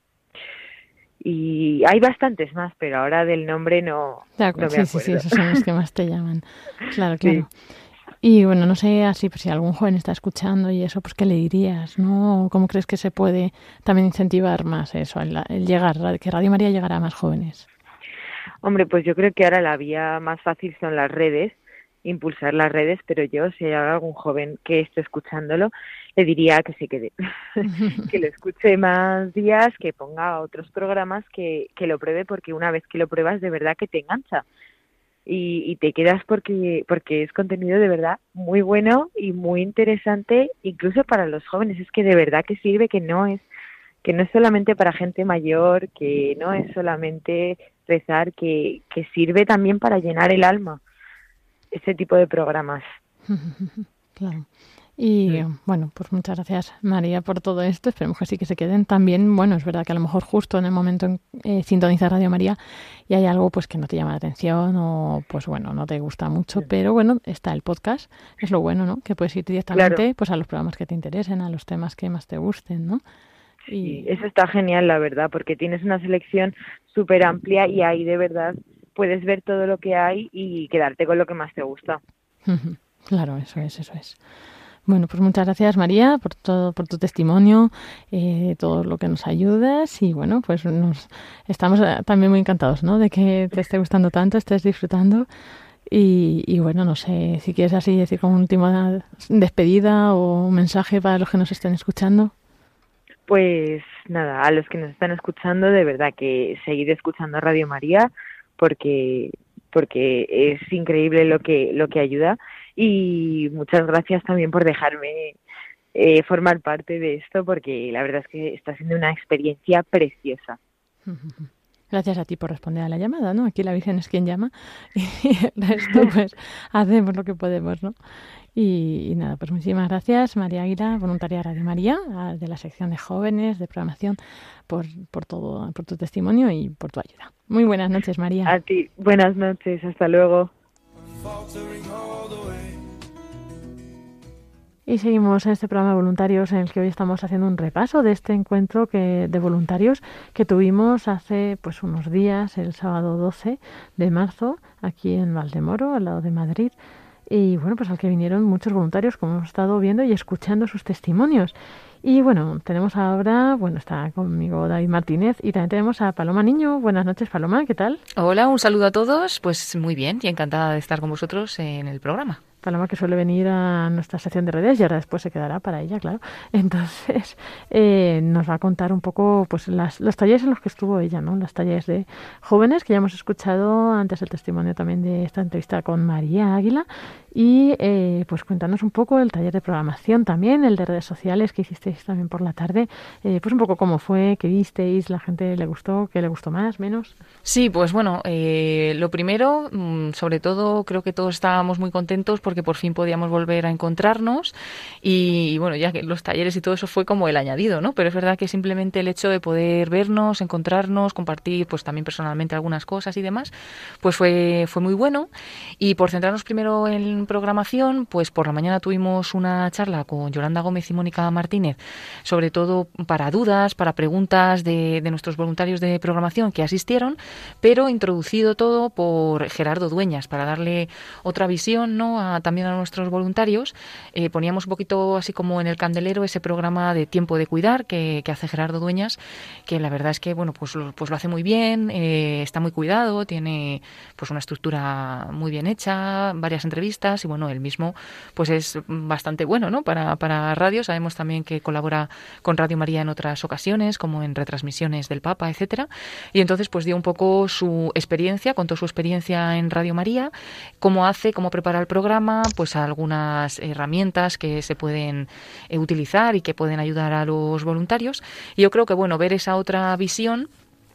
Y hay bastantes más, pero ahora del nombre no, De no acuerdo, me sí, sí, sí, acuerdo. esos son los que más te llaman. Claro, claro. Y bueno, no sé así, pues si algún joven está escuchando y eso, pues ¿qué le dirías? ¿No? ¿Cómo crees que se puede también incentivar más eso, el, el llegar, que Radio María llegará a más jóvenes? Hombre, pues yo creo que ahora la vía más fácil son las redes, impulsar las redes, pero yo, si hay algún joven que esté escuchándolo, le diría que se quede, que lo escuche más días, que ponga otros programas, que, que lo pruebe, porque una vez que lo pruebas, de verdad que te engancha. Y, y te quedas porque, porque es contenido de verdad muy bueno y muy interesante, incluso para los jóvenes. Es que de verdad que sirve, que no es que no es solamente para gente mayor, que no es solamente rezar, que, que sirve también para llenar el alma ese tipo de programas. claro. Y bueno, pues muchas gracias María por todo esto. Esperemos que sí que se queden también. Bueno, es verdad que a lo mejor justo en el momento en eh, sintonizar Radio María y hay algo pues que no te llama la atención o pues bueno, no te gusta mucho, pero bueno, está el podcast, es lo bueno, ¿no? Que puedes ir directamente Claro. pues a los programas que te interesen, a los temas que más te gusten, ¿no? Y eso está genial, la verdad, porque tienes una selección súper amplia y ahí de verdad puedes ver todo lo que hay y quedarte con lo que más te gusta. Claro, eso es, eso es. Bueno, pues muchas gracias María por todo, por tu testimonio, eh, todo lo que nos ayudas y bueno, pues nos estamos eh, también muy encantados, ¿no? De que te esté gustando tanto, estés disfrutando y, y bueno, no sé si quieres así decir como última despedida o un mensaje para los que nos estén escuchando. Pues nada, a los que nos están escuchando, de verdad que seguid escuchando Radio María porque porque es increíble lo que lo que ayuda y muchas gracias también por dejarme eh, formar parte de esto porque la verdad es que está siendo una experiencia preciosa. Gracias a ti por responder a la llamada, ¿no? Aquí la Virgen es quien llama y el resto pues hacemos lo que podemos, ¿no? Y, y nada, pues muchísimas gracias María Aguila, voluntaria de Radio María, de la sección de jóvenes, de programación, por, por todo, por tu testimonio y por tu ayuda. Muy buenas noches, María. A ti, buenas noches, hasta luego. Y seguimos en este programa de voluntarios en el que hoy estamos haciendo un repaso de este encuentro que, de voluntarios que tuvimos hace pues unos días, el sábado 12 de marzo, aquí en Valdemoro, al lado de Madrid. Y bueno, pues al que vinieron muchos voluntarios, como hemos estado viendo y escuchando sus testimonios. Y bueno, tenemos ahora, bueno, está conmigo David Martínez y también tenemos a Paloma Niño. Buenas noches, Paloma, ¿qué tal? Hola, un saludo a todos. Pues muy bien y encantada de estar con vosotros en el programa. Paloma que suele venir a nuestra sección de redes y ahora después se quedará para ella, claro. Entonces eh, nos va a contar un poco pues las, los talleres en los que estuvo ella, ¿no? Los talleres de jóvenes que ya hemos escuchado antes el testimonio también de esta entrevista con María Águila y eh, pues cuéntanos un poco el taller de programación también, el de redes sociales que hicisteis también por la tarde, eh, pues un poco cómo fue, qué visteis, la gente le gustó, qué le gustó más, menos. Sí, pues bueno, eh, lo primero, mm, sobre todo, creo que todos estábamos muy contentos porque por fin podíamos volver a encontrarnos y, y bueno, ya que los talleres y todo eso fue como el añadido, ¿no? Pero es verdad que simplemente el hecho de poder vernos, encontrarnos, compartir pues también personalmente algunas cosas y demás, pues fue, fue muy bueno. Y por centrarnos primero en programación, pues por la mañana tuvimos una charla con Yolanda Gómez y Mónica Martínez, sobre todo para dudas, para preguntas de, nuestros voluntarios de programación que asistieron, pero introducido todo por Gerardo Dueñas, para darle otra visión ¿no? a, también a nuestros voluntarios. Eh, poníamos un poquito así como en el candelero ese programa de tiempo de cuidar que, que hace Gerardo Dueñas, que la verdad es que bueno, pues lo, pues lo hace muy bien, eh, está muy cuidado, tiene pues una estructura muy bien hecha, varias entrevistas y bueno, él mismo pues es bastante bueno ¿no? para, para radio. Sabemos también que colabora con Radio María en otras ocasiones, como en retransmisiones del Papa, etcétera. Y entonces pues dio un poco su experiencia, contó su experiencia en Radio María, cómo hace, cómo prepara el programa, pues algunas herramientas que se pueden eh, utilizar y que pueden ayudar a los voluntarios. Y yo creo que bueno, ver esa otra visión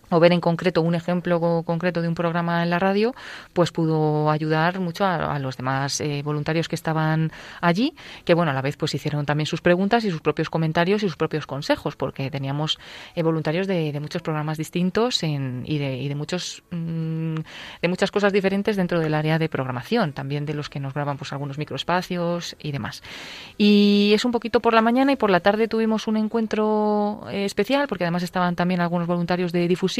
o ver en concreto un ejemplo co- concreto de un programa en la radio, pues pudo ayudar mucho a, los demás eh, voluntarios que estaban allí, que bueno, a la vez pues hicieron también sus preguntas y sus propios comentarios y sus propios consejos, porque teníamos eh, voluntarios de, de muchos programas distintos en- y, de, y de muchos mm, de muchas cosas diferentes dentro del área de programación, también de los que nos graban pues algunos microespacios y demás. Y es un poquito por la mañana y por la tarde tuvimos un encuentro eh, especial, porque además estaban también algunos voluntarios de difusión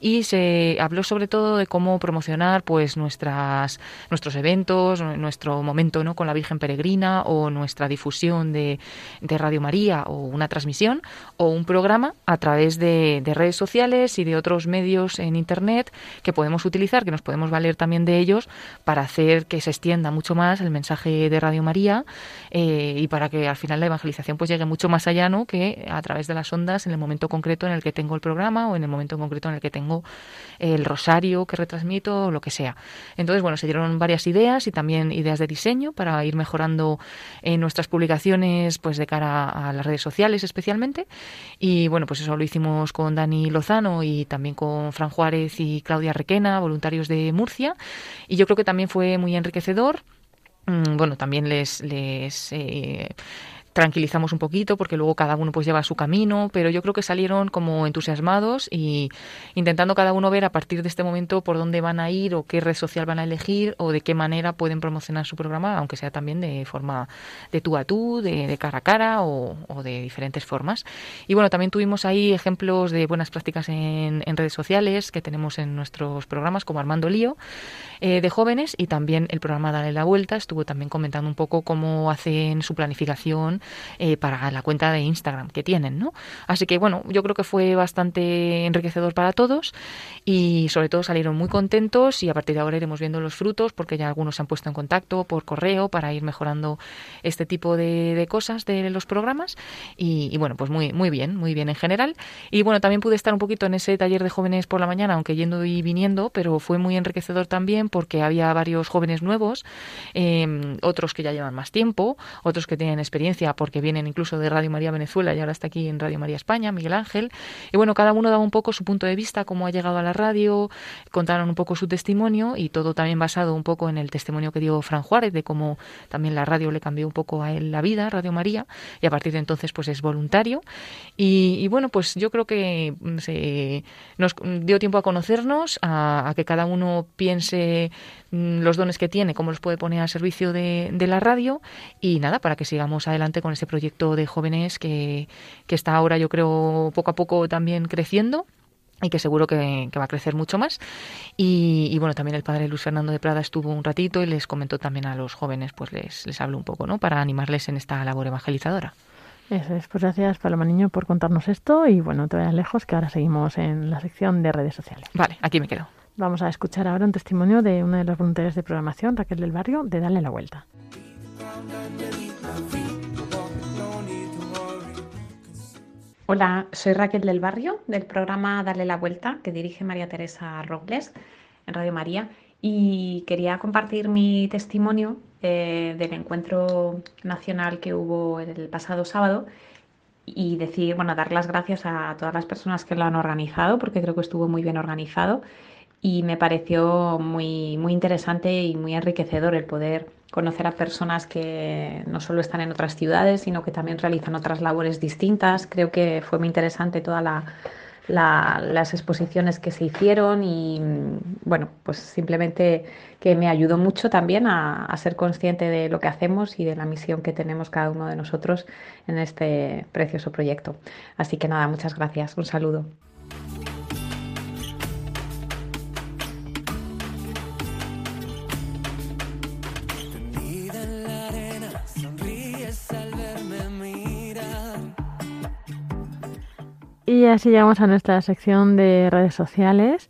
y se habló sobre todo de cómo promocionar pues nuestras nuestros eventos, nuestro momento ¿no? con la Virgen Peregrina o nuestra difusión de, de Radio María o una transmisión o un programa a través de, de redes sociales y de otros medios en Internet que podemos utilizar, que nos podemos valer también de ellos para hacer que se extienda mucho más el mensaje de Radio María eh, y para que al final la evangelización pues llegue mucho más allá ¿no? que a través de las ondas en el momento concreto en el que tengo el programa o en el momento en concreto en el que tengo el rosario que retransmito o lo que sea. Entonces, bueno, se dieron varias ideas y también ideas de diseño para ir mejorando en nuestras publicaciones pues de cara a las redes sociales especialmente. Y bueno, pues eso lo hicimos con Dani Lozano y también con Fran Juárez y Claudia Requena, voluntarios de Murcia. Y yo creo que también fue muy enriquecedor. Mm, Bueno, también les, les eh, tranquilizamos un poquito porque luego cada uno pues lleva su camino, pero yo creo que salieron como entusiasmados y intentando cada uno ver a partir de este momento por dónde van a ir o qué red social van a elegir o de qué manera pueden promocionar su programa, aunque sea también de forma de tú a tú, de, de cara a cara o, o de diferentes formas. Y bueno, también tuvimos ahí ejemplos de buenas prácticas en, en redes sociales que tenemos en nuestros programas como Armando Lío eh, de jóvenes y también el programa Dale la Vuelta estuvo también comentando un poco cómo hacen su planificación eh, para la cuenta de Instagram que tienen, ¿no? Así que bueno, yo creo que fue bastante enriquecedor para todos y sobre todo salieron muy contentos y a partir de ahora iremos viendo los frutos porque ya algunos se han puesto en contacto por correo para ir mejorando este tipo de, cosas de los programas y, bueno, pues muy, muy bien, muy bien en general. Y bueno, también pude estar un poquito en ese taller de jóvenes por la mañana, aunque yendo y viniendo, pero fue muy enriquecedor también porque había varios jóvenes nuevos, eh, otros que ya llevan más tiempo, otros que tienen experiencia porque vienen incluso de Radio María Venezuela y ahora está aquí en Radio María España, Miguel Ángel. Y bueno, cada uno daba un poco su punto de vista, cómo ha llegado a la radio, contaron un poco su testimonio y todo también basado un poco en el testimonio que dio Fran Juárez de cómo también la radio le cambió un poco a él la vida, Radio María, y a partir de entonces pues es voluntario. Y, bueno, pues yo creo que mm, nos dio tiempo a conocernos, a, que cada uno piense mm, los dones que tiene, cómo los puede poner al servicio de la radio y nada, para que sigamos adelante con ese proyecto de jóvenes que, que está ahora yo creo poco a poco también creciendo y que seguro que, que va a crecer mucho más. Y, y, bueno, también el padre Luis Fernando de Prada estuvo un ratito y les comentó también a los jóvenes, pues les, les habló un poco, ¿no? Para animarles en esta labor evangelizadora. Eso es, pues gracias Paloma Niño por contarnos esto y bueno, no te vayas lejos que ahora seguimos en la sección de redes sociales. Vale, aquí me quedo. Vamos a escuchar ahora un testimonio de una de los voluntarios de programación, Raquel del Barrio, de Darle la Vuelta. Hola, soy Raquel del Barrio, del programa Darle la Vuelta, que dirige María Teresa Robles en Radio María, y quería compartir mi testimonio eh, del encuentro nacional que hubo el pasado sábado y decir, bueno, dar las gracias a todas las personas que lo han organizado, porque creo que estuvo muy bien organizado, y me pareció muy, muy interesante y muy enriquecedor el poder conocer a personas que no solo están en otras ciudades, sino que también realizan otras labores distintas. Creo que fue muy interesante toda la, la- las exposiciones que se hicieron y bueno, pues simplemente que me ayudó mucho también a, a ser consciente de lo que hacemos y de la misión que tenemos cada uno de nosotros en este precioso proyecto. Así que nada, muchas gracias. Un saludo. Y así llegamos a nuestra sección de redes sociales.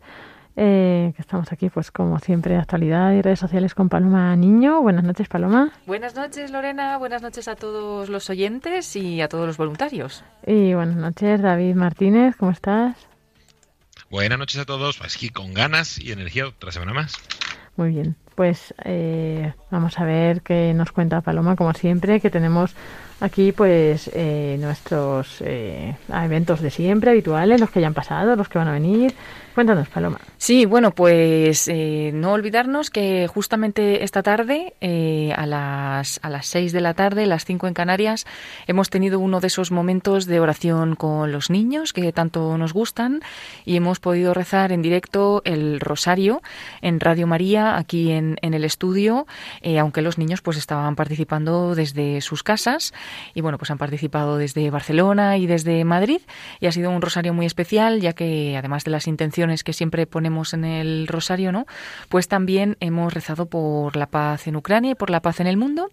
eh, que estamos aquí, pues como siempre, actualidad y redes sociales con Paloma Niño. Buenas noches, Paloma. Buenas noches, Lorena. Buenas noches a todos los oyentes y a todos los voluntarios. Y buenas noches, David Martínez. ¿Cómo estás? Buenas noches a todos. Pues Aquí con ganas y energía otra semana más. Muy bien. Pues eh, vamos a ver qué nos cuenta Paloma, como siempre, que tenemos aquí pues eh, nuestros eh, eventos de siempre, habituales, los que ya han pasado, los que van a venir. Cuéntanos, Paloma. Sí, bueno, pues eh, no olvidarnos que justamente esta tarde, eh, a las a las 6 de la tarde, las 5 en Canarias, hemos tenido uno de esos momentos de oración con los niños que tanto nos gustan y hemos podido rezar en directo el rosario en Radio María, aquí en, en el estudio, eh, aunque los niños pues estaban participando desde sus casas y bueno, pues han participado desde Barcelona y desde Madrid y ha sido un rosario muy especial, ya que además de las intenciones que siempre ponemos en el rosario, ¿no? Pues también hemos rezado por la paz en Ucrania y por la paz en el mundo.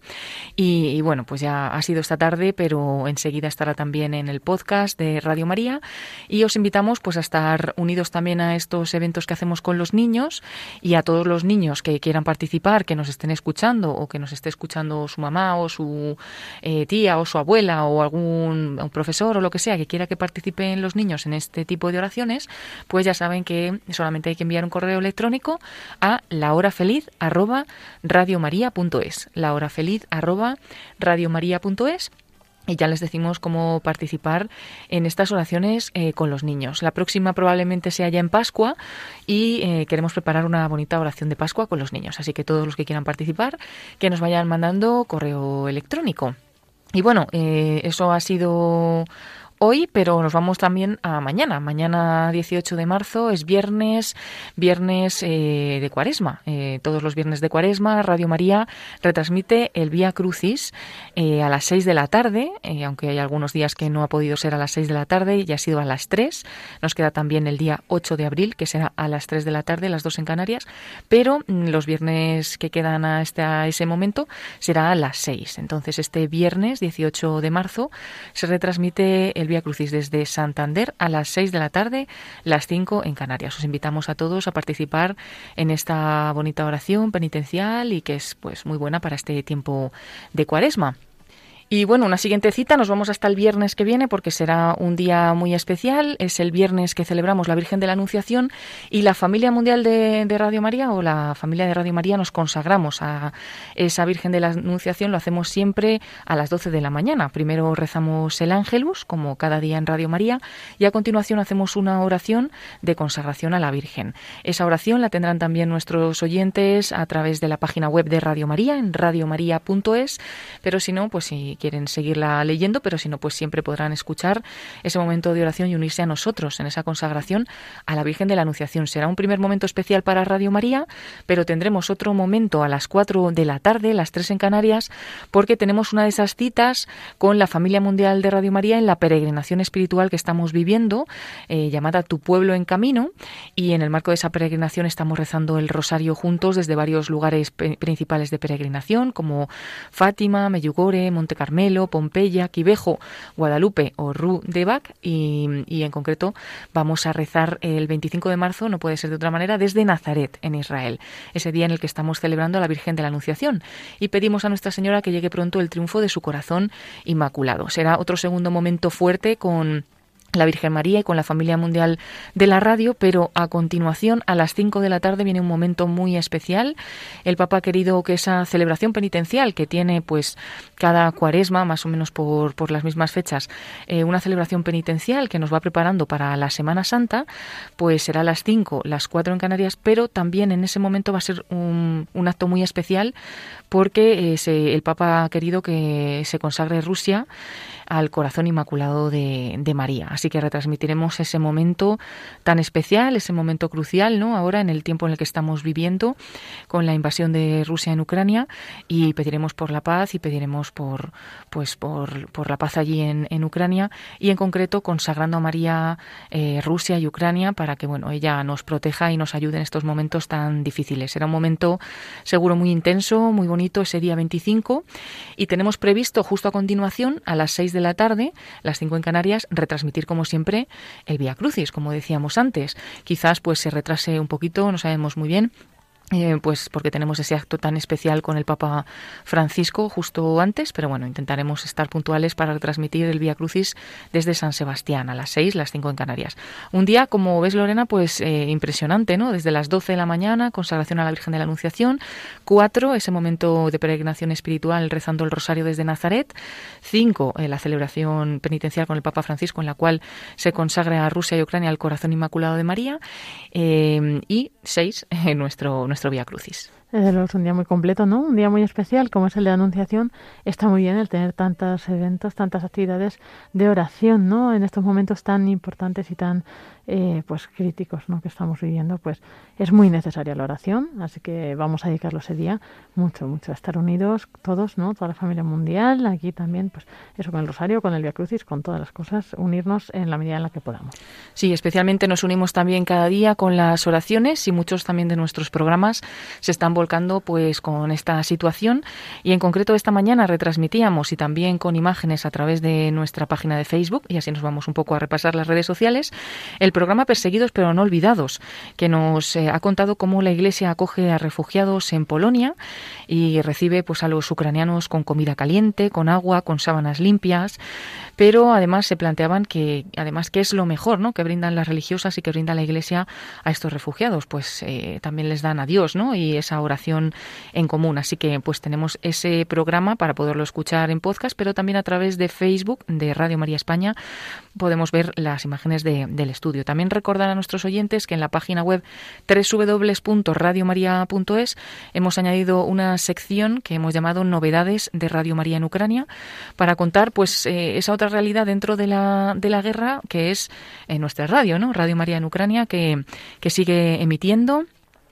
Y, bueno, pues ya ha sido esta tarde, pero enseguida estará también en el podcast de Radio María. Y os invitamos pues a estar unidos también a estos eventos que hacemos con los niños y a todos los niños que quieran participar, que nos estén escuchando o que nos esté escuchando su mamá o su eh, tía o su abuela o algún profesor o lo que sea que quiera que participen los niños en este tipo de oraciones, pues ya saben que solamente hay que enviar un correo electrónico a lahorafeliz arroba radiomaria.es lahorafeliz arroba radiomaria.es y ya les decimos cómo participar en estas oraciones eh, con los niños. La próxima probablemente sea ya en Pascua y eh, queremos preparar una bonita oración de Pascua con los niños. Así que todos los que quieran participar, que nos vayan mandando correo electrónico. Y bueno, eh, eso ha sido hoy, pero nos vamos también a mañana. Mañana 18 de marzo es viernes, viernes eh, de Cuaresma. Eh, todos los viernes de Cuaresma, Radio María retransmite el Vía Crucis eh, a las 6 de la tarde, eh, aunque hay algunos días que no ha podido ser a las 6 de la tarde y ha sido a las 3. Nos queda también el día 8 de abril, que será a las 3 de la tarde, las 2 en Canarias, pero mm, los viernes que quedan a, este, a ese momento será a las 6. Entonces, este viernes 18 de marzo se retransmite el Vía Crucis desde Santander a las 6 de la tarde, las 5 en Canarias. Os invitamos a todos a participar en esta bonita oración penitencial y que es pues muy buena para este tiempo de Cuaresma. Y bueno, una siguiente cita, nos vamos hasta el viernes que viene porque será un día muy especial. Es el viernes que celebramos la Virgen de la Anunciación y la familia mundial de, Radio María o la familia de Radio María nos consagramos a esa Virgen de la Anunciación. Lo hacemos siempre a las 12 de la mañana. Primero rezamos el Ángelus, como cada día en Radio María, y a continuación hacemos una oración de consagración a la Virgen. Esa oración la tendrán también nuestros oyentes a través de la página web de Radio María, en radiomaria.es, pero si no, pues si quieren seguirla leyendo, pero si no, pues siempre podrán escuchar ese momento de oración y unirse a nosotros en esa consagración a la Virgen de la Anunciación. Será un primer momento especial para Radio María, pero tendremos otro momento a las 4 de la tarde, las 3 en Canarias, porque tenemos una de esas citas con la familia mundial de Radio María en la peregrinación espiritual que estamos viviendo, eh, llamada Tu pueblo en camino, y en el marco de esa peregrinación estamos rezando el rosario juntos desde varios lugares principales de peregrinación, como Fátima, Meyugore, Monte Carmelo, Pompeya, Quivejo, Guadalupe o Ru de Bac, y, y en concreto vamos a rezar el 25 de marzo, no puede ser de otra manera, desde Nazaret, en Israel, ese día en el que estamos celebrando a la Virgen de la Anunciación, y pedimos a Nuestra Señora que llegue pronto el triunfo de su corazón inmaculado. Será otro segundo momento fuerte con la Virgen María y con la familia mundial de la radio, pero a continuación, a las 5 de la tarde, viene un momento muy especial. El Papa ha querido que esa celebración penitencial que tiene pues cada cuaresma, más o menos por, por las mismas fechas, eh, una celebración penitencial que nos va preparando para la Semana Santa, pues será a las 5, las 4 en Canarias, pero también en ese momento va a ser un, un acto muy especial porque eh, el Papa ha querido que se consagre Rusia al corazón inmaculado de, María. Así que retransmitiremos ese momento tan especial, ese momento crucial, ¿no? Ahora en el tiempo en el que estamos viviendo con la invasión de Rusia en Ucrania y pediremos por la paz y pediremos por pues por, por la paz allí en, en, Ucrania y en concreto consagrando a María eh, Rusia y Ucrania para que bueno ella nos proteja y nos ayude en estos momentos tan difíciles. Será un momento seguro muy intenso, muy bonito ese día 25 y tenemos previsto justo a continuación a las 6 de la tarde, las 5 en Canarias, retransmitir como siempre el Vía Crucis, como decíamos antes. Quizás pues se retrase un poquito, no sabemos muy bien, eh, pues porque tenemos ese acto tan especial con el Papa Francisco justo antes, pero bueno, intentaremos estar puntuales para transmitir el Vía Crucis desde San Sebastián a las 6, las 5 en Canarias. Un día, como ves Lorena, pues eh, impresionante, ¿no? Desde las 12 de la mañana, consagración a la Virgen de la Anunciación, 4, ese momento de peregrinación espiritual rezando el rosario desde Nazaret, 5, eh, la celebración penitencial con el Papa Francisco en la cual se consagra a Rusia y Ucrania al corazón inmaculado de María, y 6, nuestro, nuestro nuestro Vía Crucis. Desde luego es un día muy completo, ¿no? Un día muy especial como es el de Anunciación. Está muy bien el tener tantos eventos, tantas actividades de oración, ¿no? En estos momentos tan importantes y tan eh, pues críticos, ¿no? Que estamos viviendo, pues es muy necesaria la oración, así que vamos a dedicarlo ese día mucho, mucho a estar unidos todos, ¿no? Toda la familia mundial, aquí también, pues eso con el rosario, con el Via Crucis, con todas las cosas, unirnos en la medida en la que podamos. Sí, especialmente nos unimos también cada día con las oraciones y muchos también de nuestros programas se están volcando pues con esta situación. Y en concreto esta mañana retransmitíamos y también con imágenes a través de nuestra página de Facebook y así nos vamos un poco a repasar las redes sociales el programa Perseguidos pero no olvidados que nos eh, ha contado cómo la Iglesia acoge a refugiados en Polonia y recibe pues a los ucranianos con comida caliente, con agua, con sábanas limpias, pero además se planteaban que además qué es lo mejor, ¿no? que brindan las religiosas y que brinda la Iglesia a estos refugiados, pues eh, también les dan a Dios, ¿no? y esa oración en común. Así que pues tenemos ese programa para poderlo escuchar en podcast, pero también a través de Facebook de Radio María España podemos ver las imágenes de, del estudio. También recordar a nuestros oyentes que en la página web www.radiomaria.es hemos añadido una sección que hemos llamado Novedades de Radio María en Ucrania para contar pues eh, esa otra realidad dentro de la, de la guerra que es en nuestra radio, ¿no? Radio María en Ucrania que, que sigue emitiendo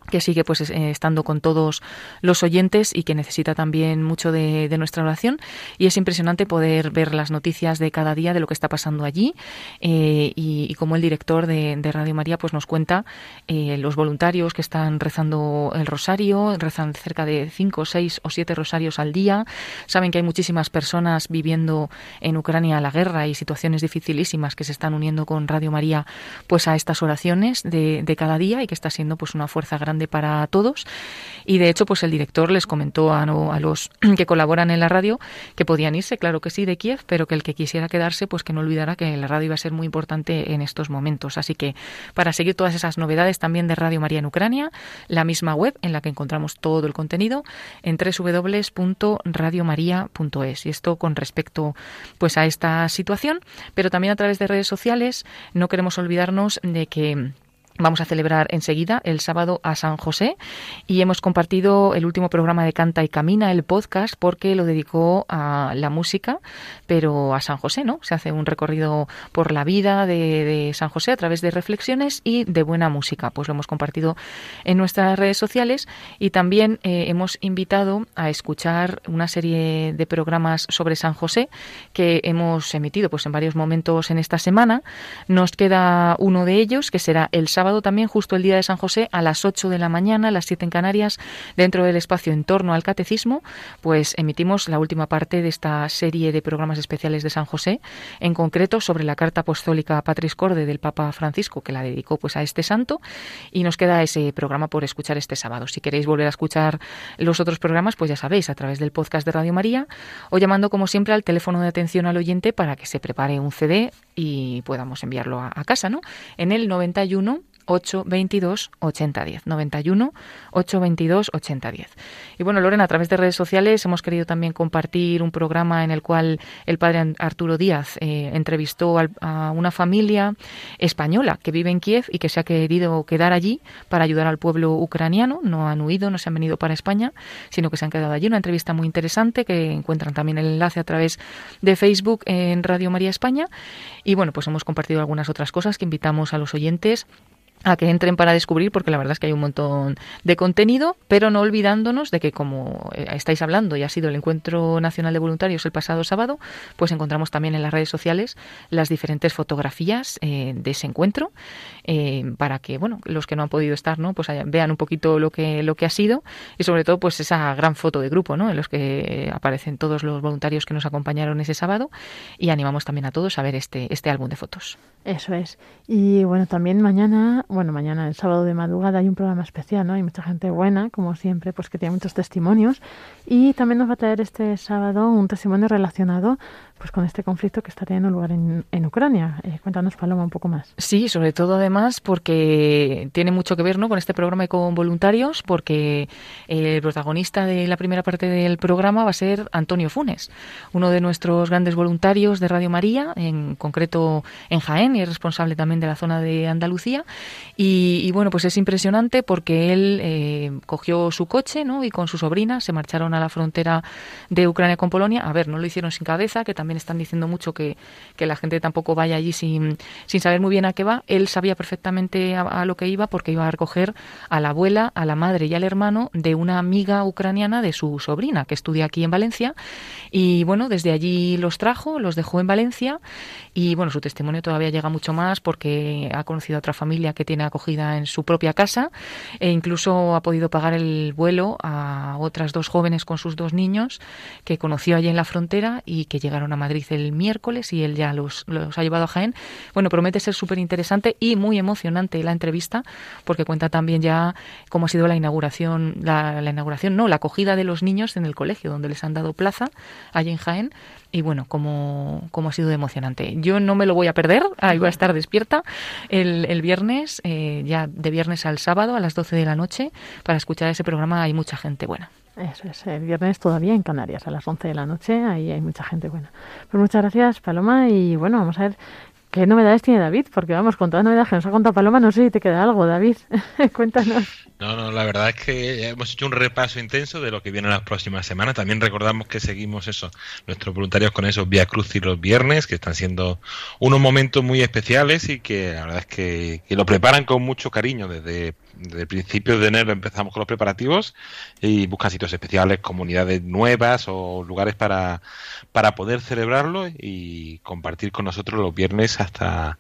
que sigue pues eh, estando con todos los oyentes y que necesita también mucho de, de, nuestra oración. Y es impresionante poder ver las noticias de cada día de lo que está pasando allí. Eh, y, y, como el director de, de, Radio María pues nos cuenta eh, los voluntarios que están rezando el rosario rezan cerca de cinco, seis o siete rosarios al día. Saben que hay muchísimas personas viviendo en Ucrania la guerra y situaciones dificilísimas que se están uniendo con Radio María pues a estas oraciones de, de cada día y que está siendo pues una fuerza grande para todos. Y de hecho pues el director les comentó a, a, los que colaboran en la radio que podían irse, claro que sí, de Kiev, pero que el que quisiera quedarse pues que no olvidara que la radio iba a ser muy importante en estos momentos. Así que para seguir todas esas novedades también de Radio María en Ucrania, la misma web en la que encontramos todo el contenido en www.radiomaria.es y esto con respecto pues a esta situación, pero también a través de redes sociales no queremos olvidarnos de que Vamos a celebrar enseguida el sábado a San José y hemos compartido el último programa de Canta y Camina, el podcast, porque lo dedicó a la música, pero a San José, ¿no? Se hace un recorrido por la vida de, San José a través de reflexiones y de buena música. Pues lo hemos compartido en nuestras redes sociales y también eh, hemos invitado a escuchar una serie de programas sobre San José que hemos emitido pues en varios momentos en esta semana. Nos queda uno de ellos que será el sábado también, justo el día de San José, a las 8 de la mañana, a las 7 en Canarias, dentro del espacio en torno al catecismo, pues emitimos la última parte de esta serie de programas especiales de San José, en concreto sobre la carta apostólica Patris Corde del Papa Francisco, que la dedicó pues a este santo, y nos queda ese programa por escuchar este sábado. Si queréis volver a escuchar los otros programas, pues ya sabéis, a través del podcast de Radio María, o llamando como siempre al teléfono de atención al oyente para que se prepare un CD y podamos enviarlo a, a casa, ¿no? En el 91 822 8010. 91 822 8010. Y bueno, Lorena, a través de redes sociales hemos querido también compartir un programa en el cual el padre Arturo Díaz eh, entrevistó al- a una familia española que vive en Kiev y que se ha querido quedar allí para ayudar al pueblo ucraniano. No han huido, no se han venido para España, sino que se han quedado allí. Una entrevista muy interesante que encuentran también el enlace a través de Facebook en Radio María España. Y bueno, pues hemos compartido algunas otras cosas que invitamos a los oyentes a que entren para descubrir, porque la verdad es que hay un montón de contenido, pero no olvidándonos de que como eh, estáis hablando y ha sido el Encuentro Nacional de Voluntarios el pasado sábado, pues encontramos también en las redes sociales las diferentes fotografías eh, de ese encuentro, eh, para que bueno los que no han podido estar, no, pues vean un poquito lo que lo que ha sido y sobre todo pues esa gran foto de grupo, ¿no? En los que aparecen todos los voluntarios que nos acompañaron ese sábado y animamos también a todos a ver este este álbum de fotos. Eso es. Y bueno, también mañana, bueno, mañana, el sábado de madrugada, hay un programa especial, ¿no? Hay mucha gente buena, como siempre, pues que tiene muchos testimonios. Y también nos va a traer este sábado un testimonio relacionado pues con este conflicto que está teniendo lugar en, en Ucrania. Eh, cuéntanos, Paloma, un poco más. Sí, sobre todo además porque tiene mucho que ver ¿no? con este programa y con voluntarios, porque el protagonista de la primera parte del programa va a ser Antonio Funes, uno de nuestros grandes voluntarios de Radio María, en concreto en Jaén, y es responsable también de la zona de Andalucía. Y, y bueno, pues es impresionante porque él eh, cogió su coche ¿no? y con su sobrina se marcharon a la frontera de Ucrania con Polonia. A ver, no lo hicieron sin cabeza, que también están diciendo mucho que, que la gente tampoco vaya allí sin, sin saber muy bien a qué va. Él sabía perfectamente a, a lo que iba porque iba a recoger a la abuela, a la madre y al hermano de una amiga ucraniana de su sobrina que estudia aquí en Valencia. Y bueno, desde allí los trajo, los dejó en Valencia y bueno, su testimonio todavía llega mucho más porque ha conocido a otra familia que tiene acogida en su propia casa e incluso ha podido pagar el vuelo a otras dos jóvenes con sus dos niños que conoció allí en la frontera y que llegaron a Madrid el miércoles y él ya los, los ha llevado a Jaén. Bueno, promete ser súper interesante y muy emocionante la entrevista porque cuenta también ya cómo ha sido la inauguración, la, la inauguración, no, la acogida de los niños en el colegio donde les han dado plaza allí en Jaén y bueno, cómo, ha sido emocionante. Yo no me lo voy a perder, ahí voy a estar despierta el, el viernes, eh, ya de viernes al sábado a las 12 de la noche, para escuchar ese programa hay mucha gente buena. Eso es, el viernes todavía en Canarias, a las 11 de la noche, ahí hay mucha gente buena. Pues muchas gracias, Paloma, y bueno, vamos a ver qué novedades tiene David, porque vamos, con todas las que nos ha contado Paloma, no sé si te queda algo, David. Cuéntanos. No, no, la verdad es que hemos hecho un repaso intenso de lo que viene las próximas semanas. También recordamos que seguimos eso, nuestros voluntarios con esos Vía Cruz y los viernes, que están siendo unos momentos muy especiales y que la verdad es que, que lo preparan con mucho cariño. Desde, desde el principio de enero empezamos con los preparativos y buscan sitios especiales, comunidades nuevas o lugares para, para poder celebrarlo y compartir con nosotros los viernes hasta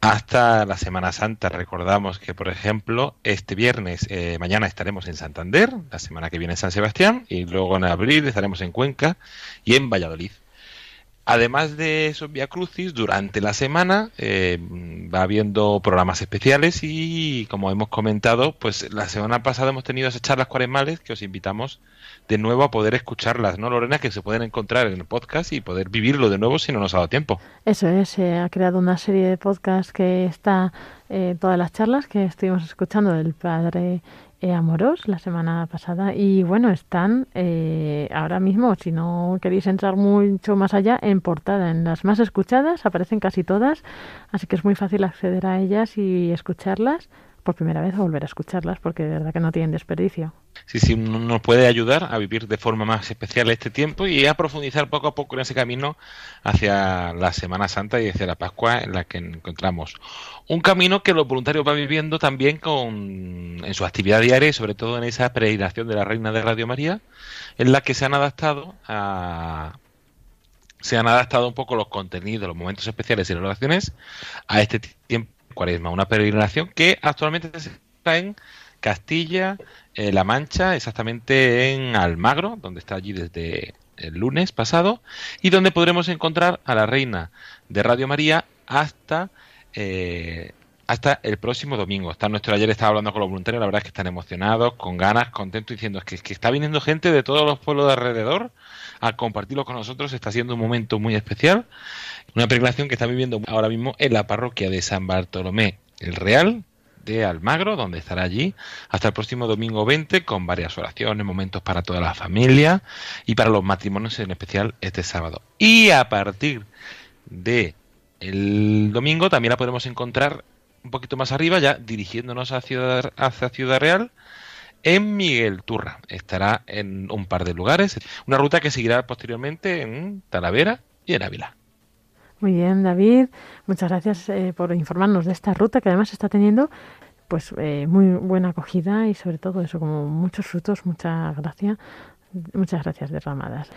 hasta la Semana Santa. Recordamos que, por ejemplo, este viernes, eh, mañana estaremos en Santander, la semana que viene en San Sebastián, y luego en abril estaremos en Cuenca y en Valladolid. Además de esos Via Crucis, durante la semana eh, va habiendo programas especiales y, como hemos comentado, pues la semana pasada hemos tenido esas charlas cuaresmales que os invitamos de nuevo a poder escucharlas, ¿no, Lorena? Que se pueden encontrar en el podcast y poder vivirlo de nuevo si no nos ha dado tiempo. Eso es, se ha creado una serie de podcasts que está eh, todas las charlas que estuvimos escuchando del padre eh, Amorós la semana pasada y bueno, están eh, ahora mismo, si no queréis entrar mucho más allá, en portada, en las más escuchadas, aparecen casi todas, así que es muy fácil acceder a ellas y escucharlas por primera vez o volver a escucharlas porque de verdad que no tienen desperdicio. Sí, sí, nos puede ayudar a vivir de forma más especial este tiempo y a profundizar poco a poco en ese camino hacia la Semana Santa y hacia la Pascua en la que encontramos. Un camino que los voluntarios van viviendo también con, en su actividad diaria y sobre todo en esa peregrinación de la Reina de Radio María, en la que se han adaptado a, se han adaptado un poco los contenidos, los momentos especiales y las oraciones a este tiempo cuaresma. Una peregrinación que actualmente está en Castilla, eh, La Mancha, exactamente en Almagro, donde está allí desde el lunes pasado, y donde podremos encontrar a la reina de Radio María hasta eh, hasta el próximo domingo. Está nuestro ayer estaba hablando con los voluntarios, la verdad es que están emocionados, con ganas, contentos, diciendo que, que está viniendo gente de todos los pueblos de alrededor a compartirlo con nosotros. Está siendo un momento muy especial. Una peregrinación que está viviendo ahora mismo en la parroquia de San Bartolomé el Real de Almagro, donde estará allí hasta el próximo domingo 20 con varias oraciones, momentos para toda la familia y para los matrimonios en especial este sábado. Y a partir de el domingo también la podremos encontrar un poquito más arriba, ya dirigiéndonos hacia Ciudad, hacia Ciudad Real, en Miguel Turra. Estará en un par de lugares, una ruta que seguirá posteriormente en Talavera y en Ávila. Muy bien, David. Muchas gracias eh, por informarnos de esta ruta que además está teniendo pues eh, muy buena acogida y sobre todo eso como muchos frutos, mucha gracia, muchas gracias derramadas.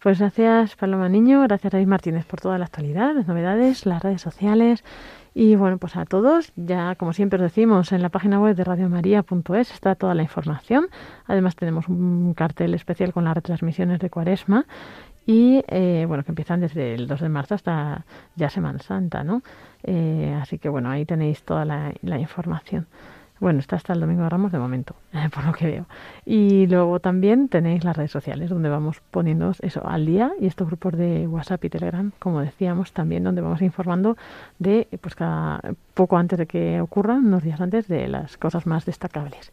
Pues gracias Paloma Niño, gracias David Martínez por toda la actualidad, las novedades, las redes sociales y bueno, pues a todos, ya como siempre os decimos, en la página web de radiomaria.es está toda la información. Además tenemos un cartel especial con las retransmisiones de Cuaresma y eh, bueno, que empiezan desde el 2 de marzo hasta ya Semana Santa, ¿no? Eh, así que bueno, ahí tenéis toda la, la, información. Bueno, está hasta el Domingo de Ramos de momento, eh, por lo que veo. Y luego también tenéis las redes sociales donde vamos poniendo eso al día y estos grupos de WhatsApp y Telegram, como decíamos, también donde vamos informando de, pues cada poco antes de que ocurran, unos días antes, de las cosas más destacables.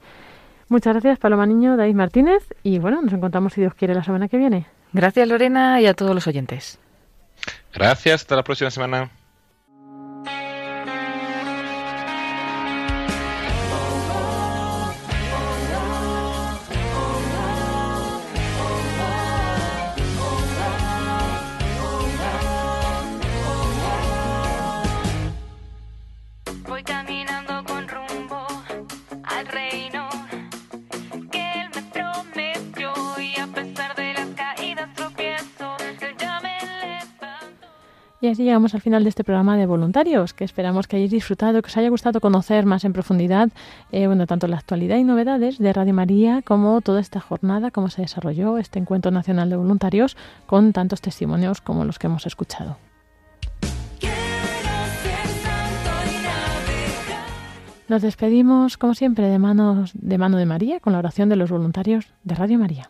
Muchas gracias, Paloma Niño, David Martínez, y bueno, nos encontramos si Dios quiere la semana que viene. Gracias Lorena y a todos los oyentes. Gracias, hasta la próxima semana. Y así llegamos al final de este programa de voluntarios, que esperamos que hayáis disfrutado, que os haya gustado conocer más en profundidad, eh, bueno, tanto la actualidad y novedades de Radio María como toda esta jornada, cómo se desarrolló este encuentro nacional de voluntarios con tantos testimonios como los que hemos escuchado. Nos despedimos, como siempre, de, manos, de mano de María con la oración de los voluntarios de Radio María.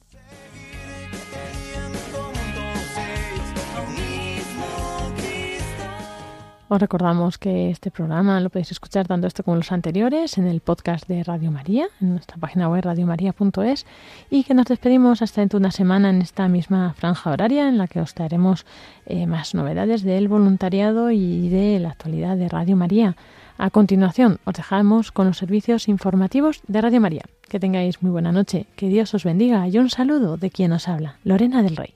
Os recordamos que este programa lo podéis escuchar tanto este como los anteriores en el podcast de Radio María, en nuestra página web radiomaria.es y que nos despedimos hasta dentro de una semana en esta misma franja horaria en la que os traeremos eh, más novedades del voluntariado y de la actualidad de Radio María. A continuación os dejamos con los servicios informativos de Radio María. Que tengáis muy buena noche, que Dios os bendiga y un saludo de quien os habla, Lorena del Rey.